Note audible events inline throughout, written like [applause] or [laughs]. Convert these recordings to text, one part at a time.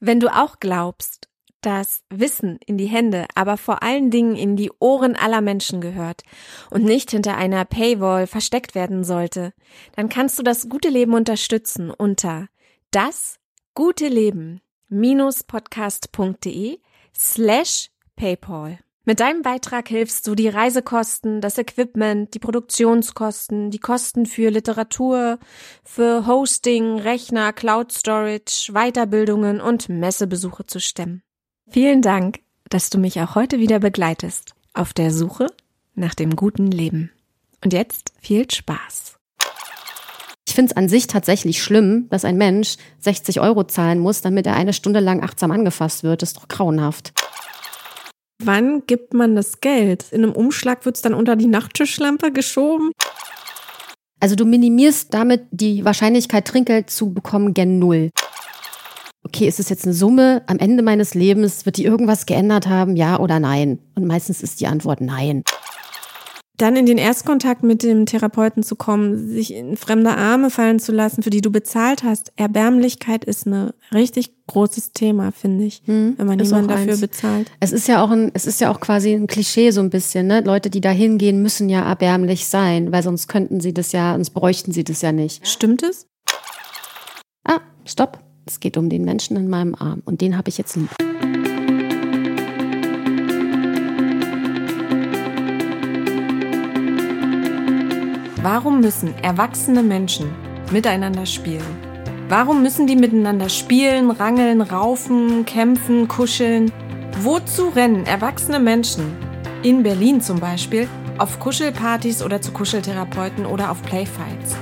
Wenn du auch glaubst, dass Wissen in die Hände, aber vor allen Dingen in die Ohren aller Menschen gehört und nicht hinter einer Paywall versteckt werden sollte, dann kannst du das gute Leben unterstützen unter das gute Leben podcast.de slash PayPal. Mit deinem Beitrag hilfst du, die Reisekosten, das Equipment, die Produktionskosten, die Kosten für Literatur, für Hosting, Rechner, Cloud Storage, Weiterbildungen und Messebesuche zu stemmen. Vielen Dank, dass du mich auch heute wieder begleitest auf der Suche nach dem guten Leben. Und jetzt viel Spaß. Ich finde es an sich tatsächlich schlimm, dass ein Mensch 60 Euro zahlen muss, damit er eine Stunde lang achtsam angefasst wird. Das ist doch grauenhaft. Wann gibt man das Geld? In einem Umschlag wird es dann unter die Nachttischlampe geschoben? Also du minimierst damit die Wahrscheinlichkeit, Trinkgeld zu bekommen, gen Null. Okay, ist es jetzt eine Summe? Am Ende meines Lebens wird die irgendwas geändert haben, ja oder nein? Und meistens ist die Antwort nein dann in den Erstkontakt mit dem Therapeuten zu kommen, sich in fremde Arme fallen zu lassen, für die du bezahlt hast. Erbärmlichkeit ist ein richtig großes Thema, finde ich, hm, wenn man jemanden dafür eins. bezahlt. Es ist ja auch ein, es ist ja auch quasi ein Klischee so ein bisschen, ne? Leute, die da hingehen, müssen ja erbärmlich sein, weil sonst könnten sie das ja, sonst bräuchten sie das ja nicht. Stimmt es? Ah, stopp. Es geht um den Menschen in meinem Arm und den habe ich jetzt lieb. Warum müssen erwachsene Menschen miteinander spielen? Warum müssen die miteinander spielen, rangeln, raufen, kämpfen, kuscheln? Wozu rennen erwachsene Menschen in Berlin zum Beispiel auf Kuschelpartys oder zu Kuscheltherapeuten oder auf Playfights?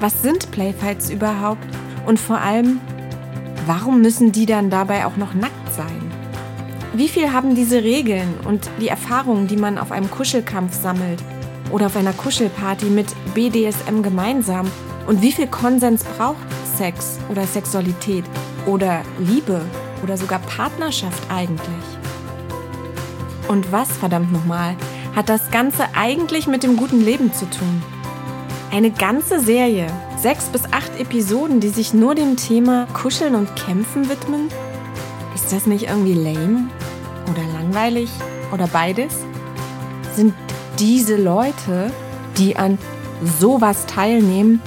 Was sind Playfights überhaupt? Und vor allem, warum müssen die dann dabei auch noch nackt sein? Wie viel haben diese Regeln und die Erfahrungen, die man auf einem Kuschelkampf sammelt, oder auf einer Kuschelparty mit BDSM gemeinsam? Und wie viel Konsens braucht Sex oder Sexualität oder Liebe oder sogar Partnerschaft eigentlich? Und was, verdammt nochmal, hat das Ganze eigentlich mit dem guten Leben zu tun? Eine ganze Serie, sechs bis acht Episoden, die sich nur dem Thema Kuscheln und Kämpfen widmen? Ist das nicht irgendwie lame? Oder langweilig? Oder beides? Sind diese Leute, die an sowas teilnehmen,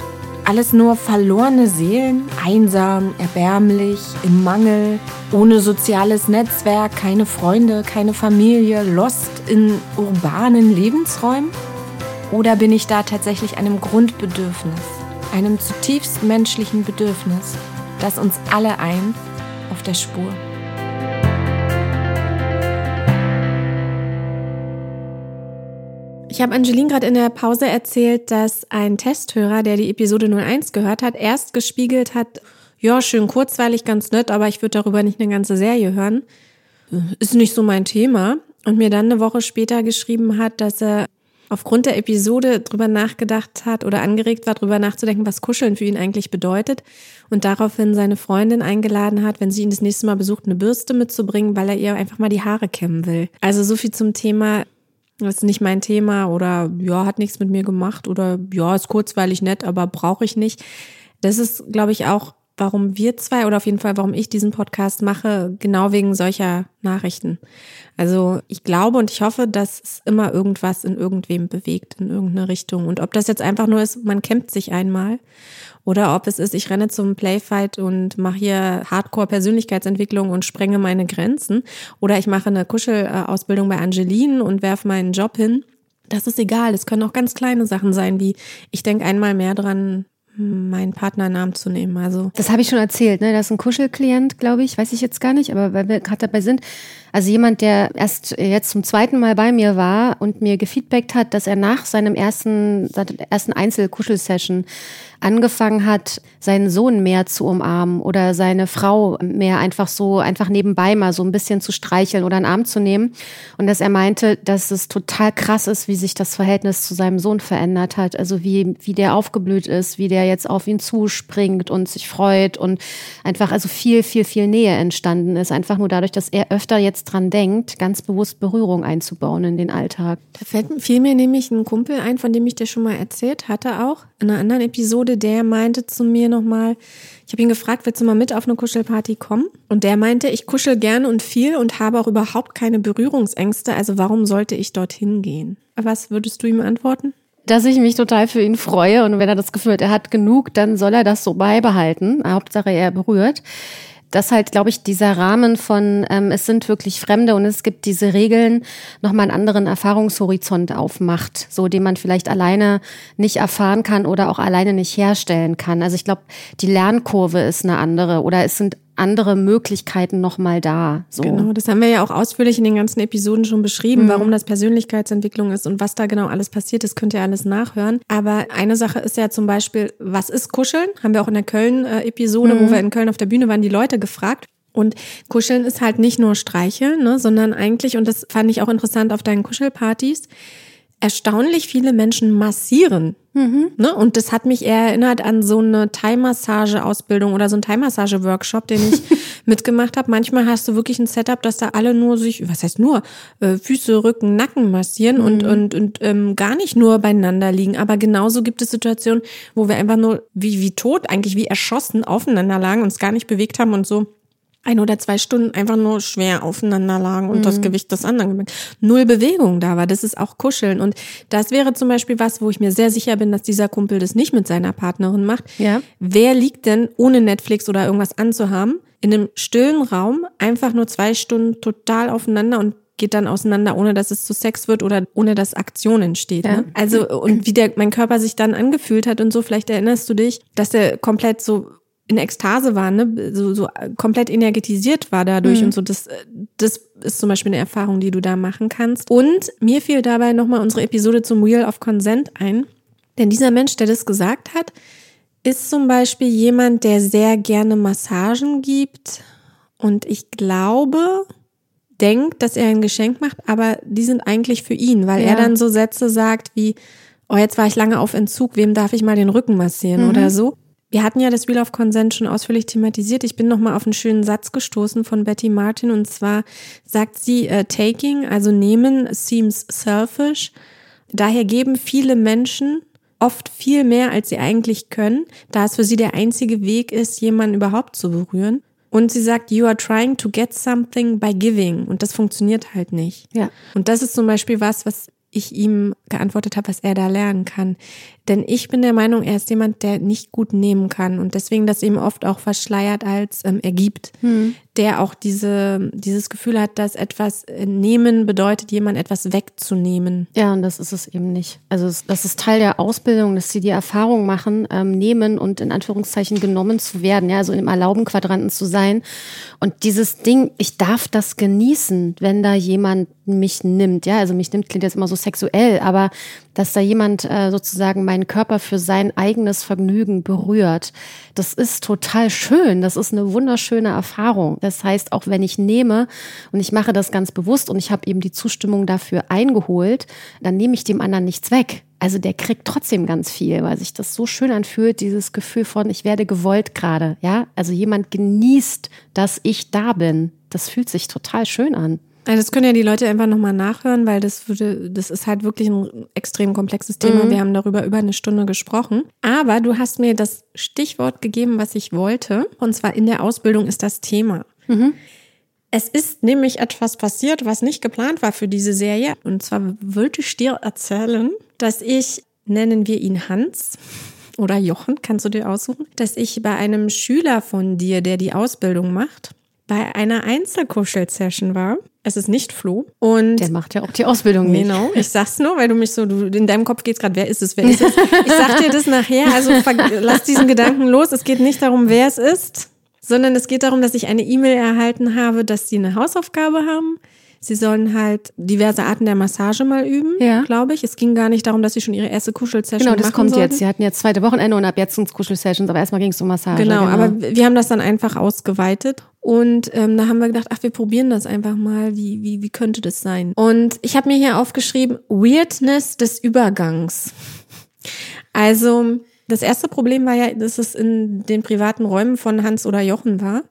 alles nur verlorene Seelen, einsam, erbärmlich, im Mangel, ohne soziales Netzwerk, keine Freunde, keine Familie, lost in urbanen Lebensräumen? Oder bin ich da tatsächlich einem Grundbedürfnis, einem zutiefst menschlichen Bedürfnis, das uns alle eint, auf der Spur? Ich habe Angeline gerade in der Pause erzählt, dass ein Testhörer, der die Episode 01 gehört hat, erst gespiegelt hat, ja, schön kurzweilig, ganz nett, aber ich würde darüber nicht eine ganze Serie hören. Ist nicht so mein Thema. Und mir dann eine Woche später geschrieben hat, dass er aufgrund der Episode drüber nachgedacht hat oder angeregt war, drüber nachzudenken, was Kuscheln für ihn eigentlich bedeutet und daraufhin seine Freundin eingeladen hat, wenn sie ihn das nächste Mal besucht, eine Bürste mitzubringen, weil er ihr einfach mal die Haare kämmen will. Also so viel zum Thema ist nicht mein Thema oder ja, hat nichts mit mir gemacht oder ja, ist kurzweilig nett, aber brauche ich nicht. Das ist, glaube ich, auch, warum wir zwei oder auf jeden Fall, warum ich diesen Podcast mache, genau wegen solcher Nachrichten. Also ich glaube und ich hoffe, dass es immer irgendwas in irgendwem bewegt, in irgendeine Richtung. Und ob das jetzt einfach nur ist, man kämpft sich einmal oder ob es ist, ich renne zum Playfight und mache hier Hardcore-Persönlichkeitsentwicklung und sprenge meine Grenzen. Oder ich mache eine Kuschelausbildung bei Angeline und werfe meinen Job hin. Das ist egal. Es können auch ganz kleine Sachen sein, wie ich denke einmal mehr dran, meinen Partnernamen zu nehmen. Also das habe ich schon erzählt. Ne, das ist ein Kuschelklient, glaube ich, weiß ich jetzt gar nicht, aber weil wir gerade dabei sind, also jemand, der erst jetzt zum zweiten Mal bei mir war und mir gefeedbackt hat, dass er nach seinem ersten, ersten Einzelkuschelsession angefangen hat, seinen Sohn mehr zu umarmen oder seine Frau mehr einfach so, einfach nebenbei mal so ein bisschen zu streicheln oder einen Arm zu nehmen. Und dass er meinte, dass es total krass ist, wie sich das Verhältnis zu seinem Sohn verändert hat. Also wie, wie der aufgeblüht ist, wie der jetzt auf ihn zuspringt und sich freut und einfach also viel, viel, viel Nähe entstanden ist. Einfach nur dadurch, dass er öfter jetzt dran denkt, ganz bewusst Berührung einzubauen in den Alltag. Da fällt, fiel mir nämlich ein Kumpel ein, von dem ich dir schon mal erzählt hatte auch, in einer anderen Episode, der meinte zu mir nochmal, ich habe ihn gefragt, willst du mal mit auf eine Kuschelparty kommen? Und der meinte, ich kuschel gerne und viel und habe auch überhaupt keine Berührungsängste, also warum sollte ich dorthin gehen? Was würdest du ihm antworten? dass ich mich total für ihn freue und wenn er das Gefühl hat, er hat genug, dann soll er das so beibehalten. Hauptsache er berührt dass halt, glaube ich, dieser Rahmen von ähm, es sind wirklich Fremde und es gibt diese Regeln nochmal einen anderen Erfahrungshorizont aufmacht, so den man vielleicht alleine nicht erfahren kann oder auch alleine nicht herstellen kann. Also ich glaube, die Lernkurve ist eine andere oder es sind andere Möglichkeiten nochmal da. So. Genau, das haben wir ja auch ausführlich in den ganzen Episoden schon beschrieben, mhm. warum das Persönlichkeitsentwicklung ist und was da genau alles passiert. Das könnt ihr alles nachhören. Aber eine Sache ist ja zum Beispiel, was ist Kuscheln? Haben wir auch in der Köln-Episode, mhm. wo wir in Köln auf der Bühne waren, die Leute gefragt. Und Kuscheln ist halt nicht nur Streicheln, ne, sondern eigentlich, und das fand ich auch interessant auf deinen Kuschelpartys, erstaunlich viele Menschen massieren. Mhm. Ne? Und das hat mich eher erinnert an so eine Thai-Massage-Ausbildung oder so ein Thai-Massage-Workshop, den ich [laughs] mitgemacht habe. Manchmal hast du wirklich ein Setup, dass da alle nur sich, was heißt nur, äh, Füße, Rücken, Nacken massieren mhm. und, und, und ähm, gar nicht nur beieinander liegen. Aber genauso gibt es Situationen, wo wir einfach nur wie, wie tot, eigentlich wie erschossen aufeinander lagen, uns gar nicht bewegt haben und so ein oder zwei Stunden einfach nur schwer aufeinander lagen und mhm. das Gewicht des anderen gemerkt. Null Bewegung da war. Das ist auch Kuscheln. Und das wäre zum Beispiel was, wo ich mir sehr sicher bin, dass dieser Kumpel das nicht mit seiner Partnerin macht. Ja. Wer liegt denn, ohne Netflix oder irgendwas anzuhaben, in einem stillen Raum einfach nur zwei Stunden total aufeinander und geht dann auseinander, ohne dass es zu Sex wird oder ohne dass Aktion entsteht. Ja. Ne? Also und wie der mein Körper sich dann angefühlt hat und so, vielleicht erinnerst du dich, dass der komplett so in Ekstase war, ne, so, so komplett energetisiert war dadurch mhm. und so. Das, das ist zum Beispiel eine Erfahrung, die du da machen kannst. Und mir fiel dabei nochmal unsere Episode zum Wheel of Consent ein. Denn dieser Mensch, der das gesagt hat, ist zum Beispiel jemand, der sehr gerne Massagen gibt. Und ich glaube, denkt, dass er ein Geschenk macht, aber die sind eigentlich für ihn, weil ja. er dann so Sätze sagt wie, oh, jetzt war ich lange auf Entzug, wem darf ich mal den Rücken massieren mhm. oder so. Wir hatten ja das Wheel of Consent schon ausführlich thematisiert. Ich bin noch mal auf einen schönen Satz gestoßen von Betty Martin und zwar sagt sie, uh, taking, also nehmen, seems selfish. Daher geben viele Menschen oft viel mehr, als sie eigentlich können, da es für sie der einzige Weg ist, jemanden überhaupt zu berühren. Und sie sagt, you are trying to get something by giving. Und das funktioniert halt nicht. Ja. Und das ist zum Beispiel was, was ich ihm geantwortet habe, was er da lernen kann. Denn ich bin der Meinung, er ist jemand, der nicht gut nehmen kann und deswegen das eben oft auch verschleiert als ähm, ergibt. Hm. Der auch diese, dieses Gefühl hat, dass etwas äh, nehmen bedeutet, jemand etwas wegzunehmen. Ja, und das ist es eben nicht. Also das ist Teil der Ausbildung, dass sie die Erfahrung machen, ähm, nehmen und in Anführungszeichen genommen zu werden, ja, also im Erlauben-Quadranten zu sein. Und dieses Ding, ich darf das genießen, wenn da jemand mich nimmt. Ja, also mich nimmt klingt jetzt immer so sexuell, aber dass da jemand äh, sozusagen meinen Körper für sein eigenes Vergnügen berührt. Das ist total schön. Das ist eine wunderschöne Erfahrung. Das heißt, auch wenn ich nehme und ich mache das ganz bewusst und ich habe eben die Zustimmung dafür eingeholt, dann nehme ich dem anderen nichts weg. Also der kriegt trotzdem ganz viel, weil sich das so schön anfühlt, dieses Gefühl von, ich werde gewollt gerade, ja? Also jemand genießt, dass ich da bin. Das fühlt sich total schön an. Also das können ja die Leute einfach nochmal nachhören, weil das würde, das ist halt wirklich ein extrem komplexes Thema. Mhm. Wir haben darüber über eine Stunde gesprochen. Aber du hast mir das Stichwort gegeben, was ich wollte. Und zwar in der Ausbildung ist das Thema. Mhm. Es ist nämlich etwas passiert, was nicht geplant war für diese Serie. Und zwar wollte ich dir erzählen, dass ich, nennen wir ihn Hans, oder Jochen, kannst du dir aussuchen, dass ich bei einem Schüler von dir, der die Ausbildung macht, bei einer Einzelkuschel-Session war. Es ist nicht Flo. Und der macht ja auch die Ausbildung nicht. Genau. [laughs] Ich sag's nur, weil du mich so, du, in deinem Kopf geht's gerade, wer ist es, wer ist es? Ich sag dir das nachher, also lass diesen Gedanken los. Es geht nicht darum, wer es ist, sondern es geht darum, dass ich eine E-Mail erhalten habe, dass sie eine Hausaufgabe haben Sie sollen halt diverse Arten der Massage mal üben, ja. glaube ich. Es ging gar nicht darum, dass sie schon ihre erste Kuschelsession machen Genau, das kommt sollten. jetzt. Sie hatten jetzt zweite Wochenende und ab jetzt sind es Kuschelsessions, aber erstmal ging es um Massage. Genau, genau, aber wir haben das dann einfach ausgeweitet. Und ähm, da haben wir gedacht, ach, wir probieren das einfach mal. Wie, wie, wie könnte das sein? Und ich habe mir hier aufgeschrieben, Weirdness des Übergangs. Also Das erste Problem war ja, dass es in den privaten Räumen von Hans oder Jochen war.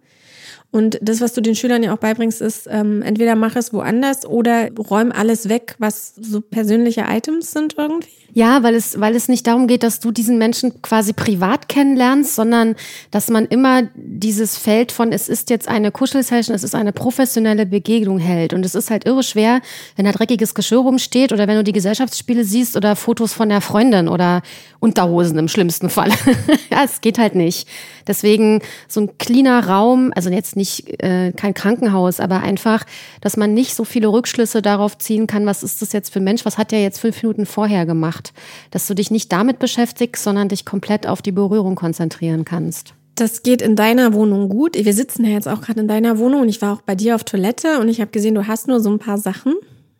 Und das, was du den Schülern ja auch beibringst, ist, ähm, entweder mach es woanders oder räum alles weg, was so persönliche Items sind irgendwie. Ja, weil es, weil es nicht darum geht, dass du diesen Menschen quasi privat kennenlernst, sondern dass man immer dieses Feld von, es ist jetzt eine Kuschelsession, es ist eine professionelle Begegnung hält. Und es ist halt irre schwer, wenn da dreckiges Geschirr rumsteht oder wenn du die Gesellschaftsspiele siehst oder Fotos von der Freundin oder Unterhosen im schlimmsten Fall. [laughs] ja, es geht halt nicht. Deswegen so ein cleaner Raum, also jetzt nicht äh, kein Krankenhaus, aber einfach, dass man nicht so viele Rückschlüsse darauf ziehen kann, was ist das jetzt für ein Mensch, was hat der jetzt fünf Minuten vorher gemacht dass du dich nicht damit beschäftigst, sondern dich komplett auf die Berührung konzentrieren kannst. Das geht in deiner Wohnung gut. Wir sitzen ja jetzt auch gerade in deiner Wohnung und ich war auch bei dir auf Toilette und ich habe gesehen, du hast nur so ein paar Sachen.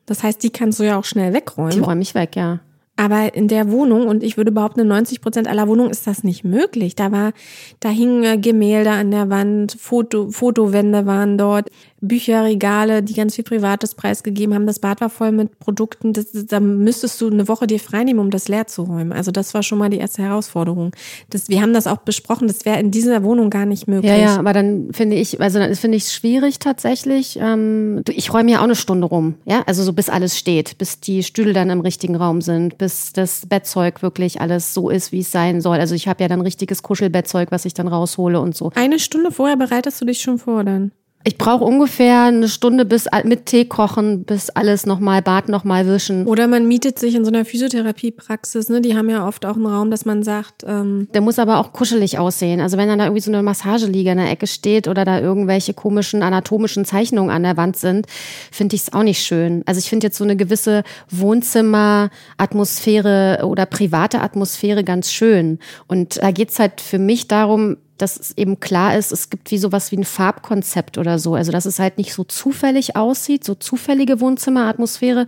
Das heißt, die kannst du ja auch schnell wegräumen. Die räume ich weg, ja. Aber in der Wohnung, und ich würde behaupten, in 90 Prozent aller Wohnungen ist das nicht möglich. Da war, da hingen Gemälde an der Wand, Foto, Fotowände waren dort. Bücherregale, die ganz viel Privates preisgegeben haben. Das Bad war voll mit Produkten. Das, da müsstest du eine Woche dir freinehmen, um das leer zu räumen. Also das war schon mal die erste Herausforderung. Das, wir haben das auch besprochen. Das wäre in dieser Wohnung gar nicht möglich. Ja, ja, aber dann finde ich, also dann finde ich es schwierig tatsächlich. Ähm, ich räume ja auch eine Stunde rum, ja, also so bis alles steht, bis die Stühle dann im richtigen Raum sind, bis das Bettzeug wirklich alles so ist, wie es sein soll. Also ich habe ja dann richtiges Kuschelbettzeug, was ich dann raushole und so. Eine Stunde vorher bereitest du dich schon vor dann? Ich brauche ungefähr eine Stunde bis mit Tee kochen, bis alles nochmal Bad nochmal wischen. Oder man mietet sich in so einer Physiotherapiepraxis, ne? Die haben ja oft auch einen Raum, dass man sagt. Ähm der muss aber auch kuschelig aussehen. Also wenn dann da irgendwie so eine Massageliege in der Ecke steht oder da irgendwelche komischen anatomischen Zeichnungen an der Wand sind, finde ich es auch nicht schön. Also ich finde jetzt so eine gewisse Wohnzimmeratmosphäre oder private Atmosphäre ganz schön. Und da geht's halt für mich darum, dass es eben klar ist, es gibt wie sowas wie ein Farbkonzept oder so. Also, dass es halt nicht so zufällig aussieht, so zufällige Wohnzimmeratmosphäre,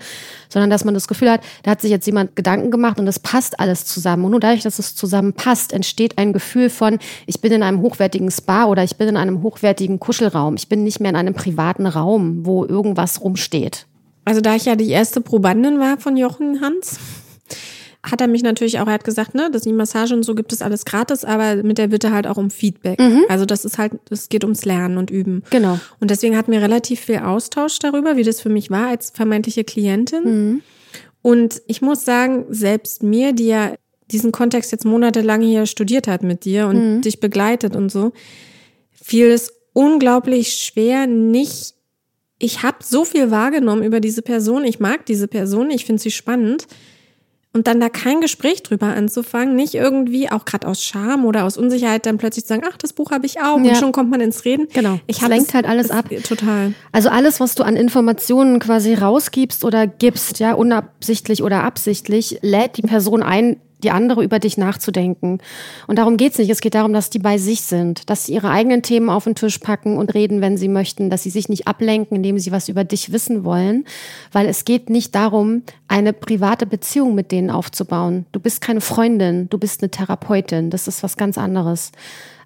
sondern dass man das Gefühl hat, da hat sich jetzt jemand Gedanken gemacht und das passt alles zusammen. Und nur dadurch, dass es zusammen passt, entsteht ein Gefühl von, ich bin in einem hochwertigen Spa oder ich bin in einem hochwertigen Kuschelraum. Ich bin nicht mehr in einem privaten Raum, wo irgendwas rumsteht. Also, da ich ja die erste Probandin war von Jochen Hans, hat er mich natürlich auch, er hat gesagt, ne, dass die Massage und so gibt es alles gratis, aber mit der Bitte halt auch um Feedback. Mhm. Also das ist halt, es geht ums Lernen und Üben. Genau. Und deswegen hatten wir relativ viel Austausch darüber, wie das für mich war als vermeintliche Klientin. Mhm. Und ich muss sagen, selbst mir, die ja diesen Kontext jetzt monatelang hier studiert hat mit dir und mhm. dich begleitet und so, fiel es unglaublich schwer, nicht ich habe so viel wahrgenommen über diese Person, ich mag diese Person, ich finde sie spannend, und dann da kein Gespräch drüber anzufangen, nicht irgendwie, auch gerade aus Scham oder aus Unsicherheit, dann plötzlich zu sagen, ach, das Buch habe ich auch ja. und schon kommt man ins Reden. Genau. Ich es lenkt halt alles ab. Total. Also alles, was du an Informationen quasi rausgibst oder gibst, ja, unabsichtlich oder absichtlich, lädt die Person ein, die andere über dich nachzudenken. Und darum geht's nicht. Es geht darum, dass die bei sich sind, dass sie ihre eigenen Themen auf den Tisch packen und reden, wenn sie möchten, dass sie sich nicht ablenken, indem sie was über dich wissen wollen. Weil es geht nicht darum, eine private Beziehung mit denen aufzubauen. Du bist keine Freundin, du bist eine Therapeutin. Das ist was ganz anderes.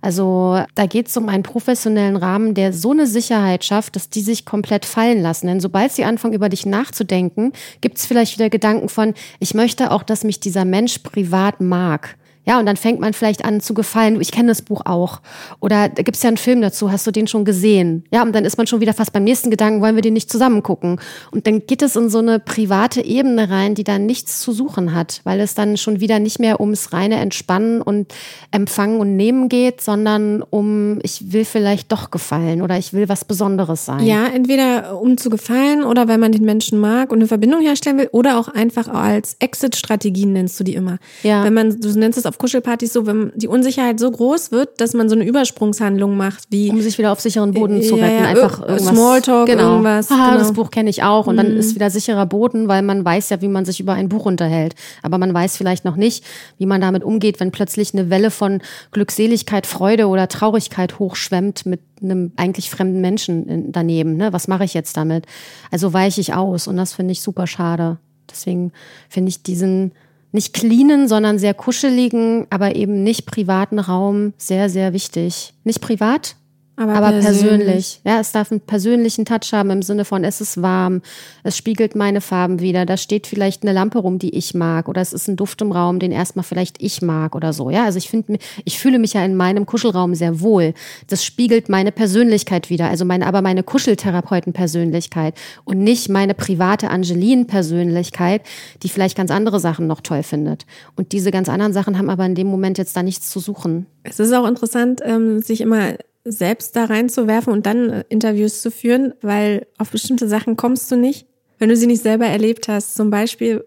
Also da geht es um einen professionellen Rahmen, der so eine Sicherheit schafft, dass die sich komplett fallen lassen. Denn sobald sie anfangen, über dich nachzudenken, gibt es vielleicht wieder Gedanken von, ich möchte auch, dass mich dieser Mensch privat mag. Ja, und dann fängt man vielleicht an zu gefallen. Ich kenne das Buch auch. Oder da gibt's ja einen Film dazu, hast du den schon gesehen? Ja, und dann ist man schon wieder fast beim nächsten Gedanken, wollen wir den nicht zusammen gucken? Und dann geht es in so eine private Ebene rein, die dann nichts zu suchen hat, weil es dann schon wieder nicht mehr ums reine Entspannen und Empfangen und Nehmen geht, sondern um, ich will vielleicht doch gefallen oder ich will was Besonderes sein. Ja, entweder um zu gefallen oder weil man den Menschen mag und eine Verbindung herstellen will oder auch einfach als Exit-Strategien nennst du die immer. Ja. Wenn man, du nennst es auf Kuschelpartys so, wenn die Unsicherheit so groß wird, dass man so eine Übersprungshandlung macht, wie um sich wieder auf sicheren Boden zu retten, ja, ja, einfach irgendwas. Smalltalk, genau. irgendwas. Haha, genau. das Buch kenne ich auch und mhm. dann ist wieder sicherer Boden, weil man weiß ja, wie man sich über ein Buch unterhält, aber man weiß vielleicht noch nicht, wie man damit umgeht, wenn plötzlich eine Welle von Glückseligkeit, Freude oder Traurigkeit hochschwemmt mit einem eigentlich fremden Menschen daneben. Ne? Was mache ich jetzt damit? Also weiche ich aus und das finde ich super schade. Deswegen finde ich diesen nicht cleanen, sondern sehr kuscheligen, aber eben nicht privaten Raum sehr, sehr wichtig. Nicht privat, Aber, aber persönlich. persönlich. Ja, es darf einen persönlichen Touch haben im Sinne von, es ist warm, es spiegelt meine Farben wieder, da steht vielleicht eine Lampe rum, die ich mag, oder es ist ein Duft im Raum, den erstmal vielleicht ich mag oder so. Ja, also ich finde, ich fühle mich ja in meinem Kuschelraum sehr wohl. Das spiegelt meine Persönlichkeit wieder, also meine, aber meine Kuscheltherapeuten-Persönlichkeit und nicht meine private Angeline-Persönlichkeit, die vielleicht ganz andere Sachen noch toll findet. Und diese ganz anderen Sachen haben aber in dem Moment jetzt da nichts zu suchen. Es ist auch interessant, ähm, sich immer selbst da reinzuwerfen und dann äh, Interviews zu führen, weil auf bestimmte Sachen kommst du nicht, wenn du sie nicht selber erlebt hast. Zum Beispiel,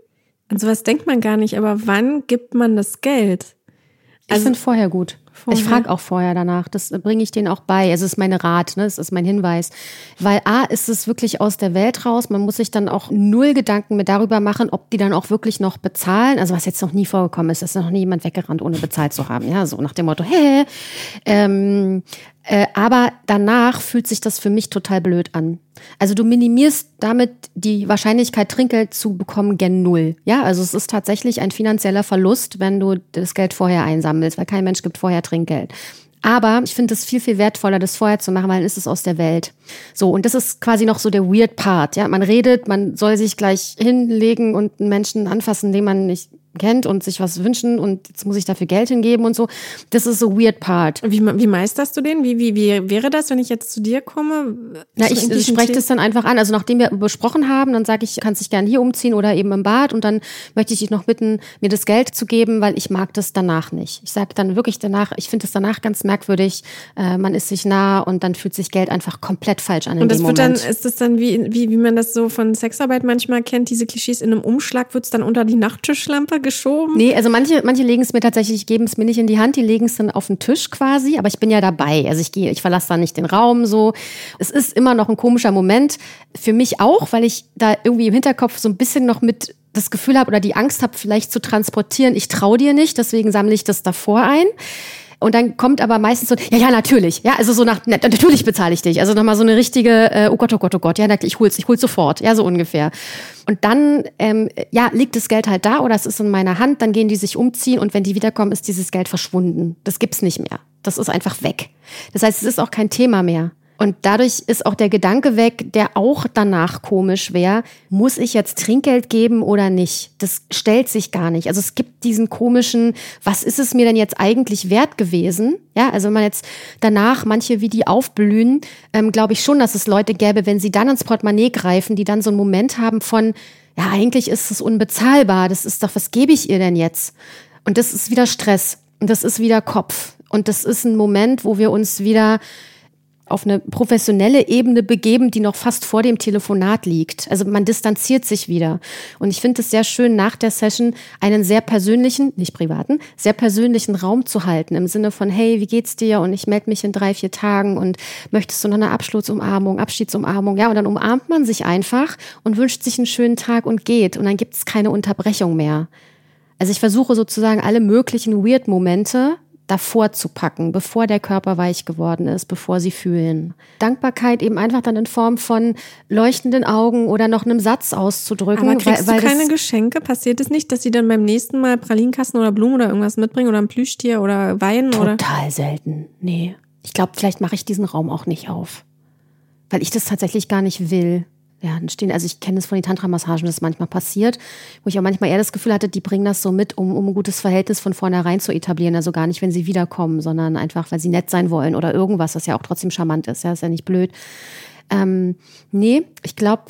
an sowas denkt man gar nicht, aber wann gibt man das Geld? Also, ich finde vorher gut. Vorher. Ich frage auch vorher danach. Das bringe ich denen auch bei. Es ist mein Rat, ne? es ist mein Hinweis. Weil A, ist es wirklich aus der Welt raus. Man muss sich dann auch null Gedanken mehr darüber machen, ob die dann auch wirklich noch bezahlen. Also was jetzt noch nie vorgekommen ist, ist noch nie jemand weggerannt, ohne bezahlt zu haben. Ja, so nach dem Motto, hä? Ähm, äh, aber danach fühlt sich das für mich total blöd an. Also du minimierst damit die Wahrscheinlichkeit, Trinkgeld zu bekommen, gen Null. Ja, also es ist tatsächlich ein finanzieller Verlust, wenn du das Geld vorher einsammelst, weil kein Mensch gibt vorher Trinkgeld. Aber ich finde es viel, viel wertvoller, das vorher zu machen, weil dann ist es aus der Welt. So, und das ist quasi noch so der weird Part. Ja, man redet, man soll sich gleich hinlegen und einen Menschen anfassen, den man nicht kennt und sich was wünschen und jetzt muss ich dafür Geld hingeben und so. Das ist so weird part. Wie, wie meisterst du den? Wie, wie, wie wäre das, wenn ich jetzt zu dir komme? Na, ich, ich spreche das dann einfach an. Also nachdem wir besprochen haben, dann sage ich, kannst dich gerne hier umziehen oder eben im Bad und dann möchte ich dich noch bitten, mir das Geld zu geben, weil ich mag das danach nicht. Ich sage dann wirklich danach, ich finde es danach ganz merkwürdig, äh, man ist sich nah und dann fühlt sich Geld einfach komplett falsch an. Und das wird Moment. dann, ist das dann wie, wie, wie man das so von Sexarbeit manchmal kennt, diese Klischees in einem Umschlag, wird es dann unter die Nachttischlampe geschoben? Nee, also manche, manche legen es mir tatsächlich, geben es mir nicht in die Hand, die legen es dann auf den Tisch quasi, aber ich bin ja dabei. Also ich gehe, ich verlasse da nicht den Raum so. Es ist immer noch ein komischer Moment. Für mich auch, weil ich da irgendwie im Hinterkopf so ein bisschen noch mit das Gefühl habe oder die Angst habe, vielleicht zu transportieren, ich traue dir nicht, deswegen sammle ich das davor ein. Und dann kommt aber meistens so, ja, ja, natürlich. Ja, also so nach, na, natürlich bezahle ich dich. Also nochmal so eine richtige, äh, oh Gott, oh Gott, oh Gott, ja, ich hol's, ich hol's sofort. Ja, so ungefähr. Und dann, ähm, ja, liegt das Geld halt da oder es ist in meiner Hand, dann gehen die sich umziehen und wenn die wiederkommen, ist dieses Geld verschwunden. Das gibt's nicht mehr. Das ist einfach weg. Das heißt, es ist auch kein Thema mehr. Und dadurch ist auch der Gedanke weg, der auch danach komisch wäre, muss ich jetzt Trinkgeld geben oder nicht? Das stellt sich gar nicht. Also es gibt diesen komischen, was ist es mir denn jetzt eigentlich wert gewesen? Ja, also wenn man jetzt danach manche wie die aufblühen, ähm, glaube ich schon, dass es Leute gäbe, wenn sie dann ins Portemonnaie greifen, die dann so einen Moment haben von, ja, eigentlich ist es unbezahlbar. Das ist doch, was gebe ich ihr denn jetzt? Und das ist wieder Stress. Und das ist wieder Kopf. Und das ist ein Moment, wo wir uns wieder auf eine professionelle Ebene begeben, die noch fast vor dem Telefonat liegt. Also man distanziert sich wieder. Und ich finde es sehr schön, nach der Session einen sehr persönlichen, nicht privaten, sehr persönlichen Raum zu halten. Im Sinne von, hey, wie geht's dir? Und ich melde mich in drei, vier Tagen und möchtest du noch eine Abschlussumarmung, Abschiedsumarmung? Ja, und dann umarmt man sich einfach und wünscht sich einen schönen Tag und geht. Und dann gibt es keine Unterbrechung mehr. Also ich versuche sozusagen alle möglichen Weird-Momente davor zu packen, bevor der Körper weich geworden ist, bevor sie fühlen. Dankbarkeit eben einfach dann in Form von leuchtenden Augen oder noch einem Satz auszudrücken. Aber kriegst weil, weil du keine Geschenke? Passiert es nicht, dass sie dann beim nächsten Mal Pralinkasten oder Blumen oder irgendwas mitbringen oder ein Plüschtier oder Wein? Total oder? Total selten. Nee. Ich glaube, vielleicht mache ich diesen Raum auch nicht auf. Weil ich das tatsächlich gar nicht will ja, dann stehen, also ich kenne es von den Tantra-Massagen, das manchmal passiert, wo ich auch manchmal eher das Gefühl hatte, die bringen das so mit, um, um ein gutes Verhältnis von vornherein zu etablieren. Also gar nicht, wenn sie wiederkommen, sondern einfach, weil sie nett sein wollen oder irgendwas, was ja auch trotzdem charmant ist. Ja, ist ja nicht blöd. Ähm, nee, ich glaube,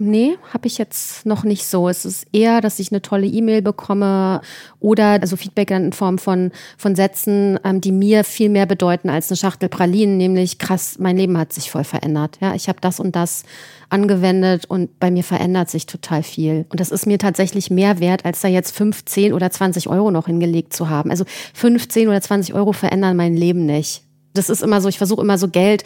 Nee, habe ich jetzt noch nicht so. Es ist eher, dass ich eine tolle E-Mail bekomme oder also Feedback in Form von, von Sätzen, ähm, die mir viel mehr bedeuten als eine Schachtel Pralinen, nämlich krass, mein Leben hat sich voll verändert. Ja, ich habe das und das angewendet und bei mir verändert sich total viel. Und das ist mir tatsächlich mehr wert, als da jetzt 15 oder 20 Euro noch hingelegt zu haben. Also 15 oder 20 Euro verändern mein Leben nicht. Das ist immer so, ich versuche immer so Geld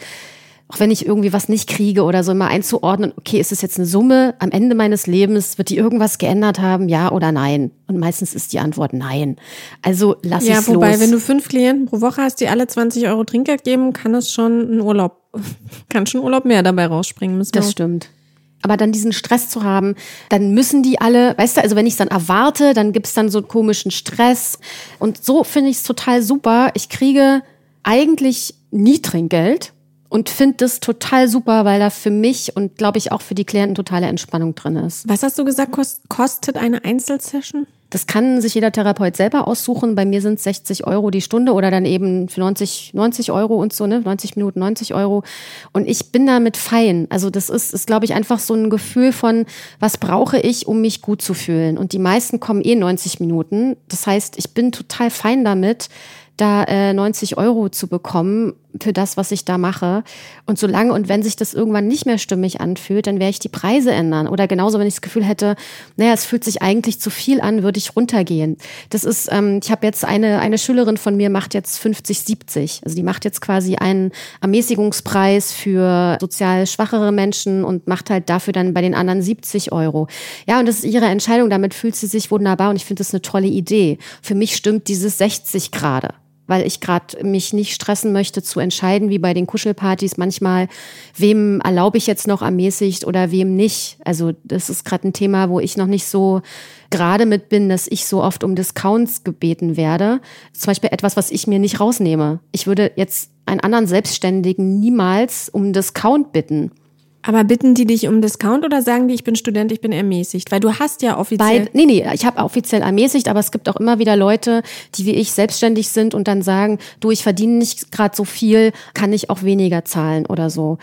auch wenn ich irgendwie was nicht kriege oder so immer einzuordnen, okay, ist es jetzt eine Summe am Ende meines Lebens, wird die irgendwas geändert haben, ja oder nein? Und meistens ist die Antwort nein. Also lass ja, es los. Ja, wobei, wenn du fünf Klienten pro Woche hast, die alle 20 Euro Trinkgeld geben, kann es schon ein Urlaub, [laughs] kann schon Urlaub mehr dabei rausspringen. Müssen das stimmt. Aber dann diesen Stress zu haben, dann müssen die alle, weißt du, also wenn ich es dann erwarte, dann gibt's dann so komischen Stress. Und so finde ich es total super. Ich kriege eigentlich nie Trinkgeld und finde das total super, weil da für mich und glaube ich auch für die Klienten totale Entspannung drin ist. Was hast du gesagt, kostet eine Einzelsession? Das kann sich jeder Therapeut selber aussuchen. Bei mir sind es 60 Euro die Stunde oder dann eben für 90, 90 Euro und so, ne? 90 Minuten, 90 Euro. Und ich bin damit fein. Also das ist, ist glaube ich, einfach so ein Gefühl von, was brauche ich, um mich gut zu fühlen? Und die meisten kommen eh 90 Minuten. Das heißt, ich bin total fein damit, da äh, 90 Euro zu bekommen für das, was ich da mache. Und solange und wenn sich das irgendwann nicht mehr stimmig anfühlt, dann werde ich die Preise ändern. Oder genauso, wenn ich das Gefühl hätte, naja, es fühlt sich eigentlich zu viel an, würde ich runtergehen. Das ist, ähm, ich habe jetzt eine, eine Schülerin von mir macht jetzt 50, 70. Also die macht jetzt quasi einen Ermäßigungspreis für sozial schwachere Menschen und macht halt dafür dann bei den anderen 70 Euro. Ja, und das ist ihre Entscheidung. Damit fühlt sie sich wunderbar und ich finde das eine tolle Idee. Für mich stimmt dieses 60 gerade weil ich gerade mich nicht stressen möchte zu entscheiden, wie bei den Kuschelpartys manchmal, wem erlaube ich jetzt noch ermäßigt oder wem nicht. Also das ist gerade ein Thema, wo ich noch nicht so gerade mit bin, dass ich so oft um Discounts gebeten werde. Zum Beispiel etwas, was ich mir nicht rausnehme. Ich würde jetzt einen anderen Selbstständigen niemals um Discount bitten. Aber bitten die dich um Discount oder sagen die, ich bin Student, ich bin ermäßigt? Weil du hast ja offiziell. Beid, nee, nee, ich habe offiziell ermäßigt, aber es gibt auch immer wieder Leute, die wie ich selbstständig sind und dann sagen, du, ich verdiene nicht gerade so viel, kann ich auch weniger zahlen oder so.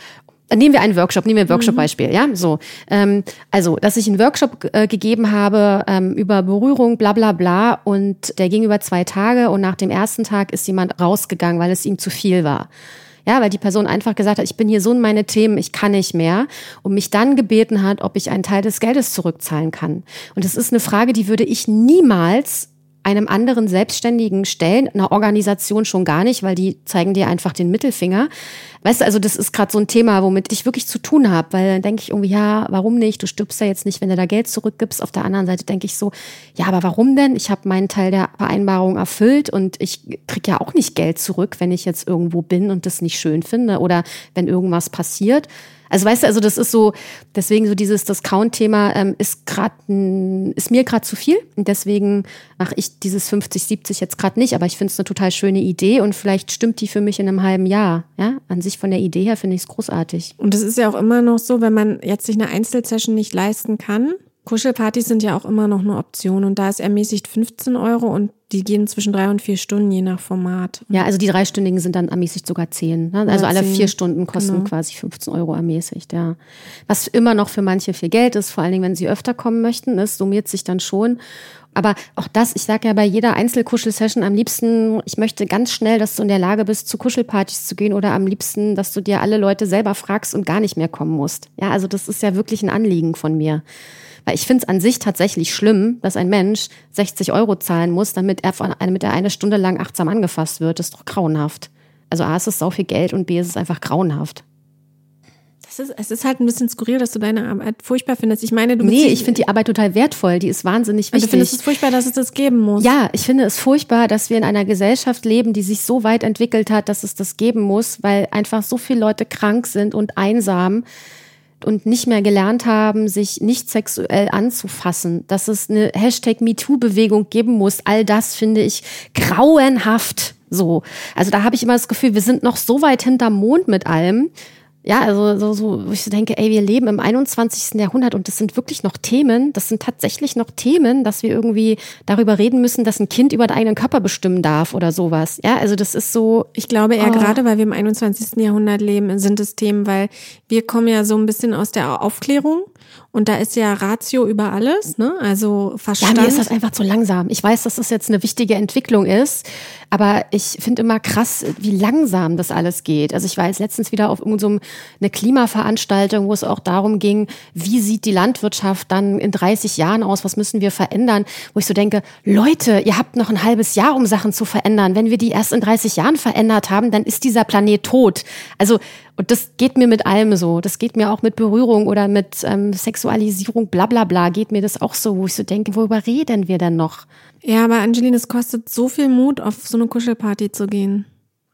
Nehmen wir einen Workshop, nehmen wir ein Workshop-Beispiel, mhm. ja, so. Ähm, also, dass ich einen Workshop äh, gegeben habe ähm, über Berührung, bla bla bla, und der ging über zwei Tage und nach dem ersten Tag ist jemand rausgegangen, weil es ihm zu viel war. Ja, weil die Person einfach gesagt hat, ich bin hier so in meine Themen, ich kann nicht mehr. Und mich dann gebeten hat, ob ich einen Teil des Geldes zurückzahlen kann. Und das ist eine Frage, die würde ich niemals einem anderen Selbstständigen stellen, einer Organisation schon gar nicht, weil die zeigen dir einfach den Mittelfinger. Weißt du, also das ist gerade so ein Thema, womit ich wirklich zu tun habe, weil dann denke ich irgendwie, ja, warum nicht? Du stirbst ja jetzt nicht, wenn du da Geld zurückgibst. Auf der anderen Seite denke ich so, ja, aber warum denn? Ich habe meinen Teil der Vereinbarung erfüllt und ich krieg ja auch nicht Geld zurück, wenn ich jetzt irgendwo bin und das nicht schön finde oder wenn irgendwas passiert. Also weißt du, also das ist so, deswegen so dieses Discount-Thema ähm, ist gerade ist mir gerade zu viel und deswegen mache ich dieses 50, 70 jetzt gerade nicht, aber ich finde es eine total schöne Idee und vielleicht stimmt die für mich in einem halben Jahr. Ja, an sich von der Idee her finde ich es großartig. Und es ist ja auch immer noch so, wenn man jetzt sich eine Einzelsession nicht leisten kann, Kuschelpartys sind ja auch immer noch eine Option und da ist ermäßigt 15 Euro und die gehen zwischen drei und vier Stunden, je nach Format. Ja, also die dreistündigen sind dann ermäßigt sogar zehn. Ne? Also alle vier Stunden kosten genau. quasi 15 Euro ermäßigt, ja. Was immer noch für manche viel Geld ist, vor allen Dingen, wenn sie öfter kommen möchten, das summiert sich dann schon. Aber auch das, ich sage ja bei jeder Einzelkuschelsession am liebsten, ich möchte ganz schnell, dass du in der Lage bist, zu Kuschelpartys zu gehen oder am liebsten, dass du dir alle Leute selber fragst und gar nicht mehr kommen musst. Ja, also das ist ja wirklich ein Anliegen von mir. Weil ich finde es an sich tatsächlich schlimm, dass ein Mensch 60 Euro zahlen muss, damit er, von, damit er eine Stunde lang achtsam angefasst wird. Das ist doch grauenhaft. Also A, ist es sau viel Geld und B, ist es einfach grauenhaft. Das ist, es ist halt ein bisschen skurril, dass du deine Arbeit furchtbar findest. Ich meine, du Nee, ich finde die Arbeit total wertvoll. Die ist wahnsinnig wichtig. Und du findest es furchtbar, dass es das geben muss. Ja, ich finde es furchtbar, dass wir in einer Gesellschaft leben, die sich so weit entwickelt hat, dass es das geben muss, weil einfach so viele Leute krank sind und einsam und nicht mehr gelernt haben, sich nicht sexuell anzufassen, dass es eine Hashtag MeToo-Bewegung geben muss, all das finde ich grauenhaft. So. Also da habe ich immer das Gefühl, wir sind noch so weit hinterm Mond mit allem. Ja, also so, so, wo ich so denke, ey, wir leben im 21. Jahrhundert und das sind wirklich noch Themen, das sind tatsächlich noch Themen, dass wir irgendwie darüber reden müssen, dass ein Kind über den eigenen Körper bestimmen darf oder sowas. Ja, also das ist so. Ich glaube eher oh. gerade, weil wir im 21. Jahrhundert leben, sind es Themen, weil wir kommen ja so ein bisschen aus der Aufklärung und da ist ja Ratio über alles, ne? Also Verstand. Ja, mir ist das einfach zu langsam. Ich weiß, dass das jetzt eine wichtige Entwicklung ist, aber ich finde immer krass, wie langsam das alles geht. Also ich war jetzt letztens wieder auf irgendeinem so eine Klimaveranstaltung, wo es auch darum ging, wie sieht die Landwirtschaft dann in 30 Jahren aus, was müssen wir verändern, wo ich so denke, Leute, ihr habt noch ein halbes Jahr, um Sachen zu verändern. Wenn wir die erst in 30 Jahren verändert haben, dann ist dieser Planet tot. Also, und das geht mir mit allem so. Das geht mir auch mit Berührung oder mit ähm, Sexualisierung, bla bla bla, geht mir das auch so, wo ich so denke, worüber reden wir denn noch? Ja, aber Angeline, es kostet so viel Mut, auf so eine Kuschelparty zu gehen.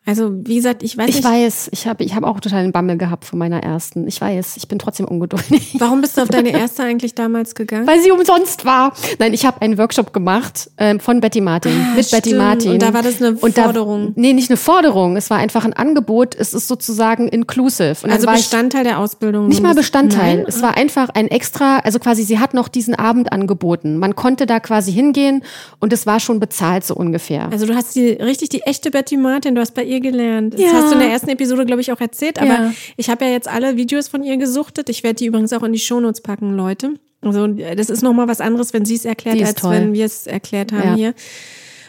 Also wie gesagt, ich weiß Ich nicht. weiß, ich habe ich hab auch total einen Bammel gehabt von meiner ersten. Ich weiß, ich bin trotzdem ungeduldig. [laughs] Warum bist du auf deine [laughs] erste eigentlich damals gegangen? Weil sie umsonst war. Nein, ich habe einen Workshop gemacht ähm, von Betty Martin, mit Betty Ah. Martin. Und da war das eine Und da- Forderung. nee, nicht eine Forderung. Es war einfach ein Angebot. Es ist sozusagen inclusive. Und also Bestandteil der Ausbildung. Nicht mal Bestandteil. Nein? Es war einfach ein extra, also quasi, sie hat noch diesen Abend angeboten. Man konnte da quasi hingehen und es war schon bezahlt, so ungefähr. Also du hast die richtig die echte Betty Martin, du hast bei ihr gelernt. Das Ja. hast du in der ersten Episode, glaube ich, auch erzählt. Aber Ja. ich habe ja jetzt alle Videos von ihr gesuchtet. Ich werde die übrigens auch in die Shownotes packen, Leute. Also das ist nochmal was anderes, wenn sie es erklärt, als toll. wenn wir es erklärt haben Ja. hier.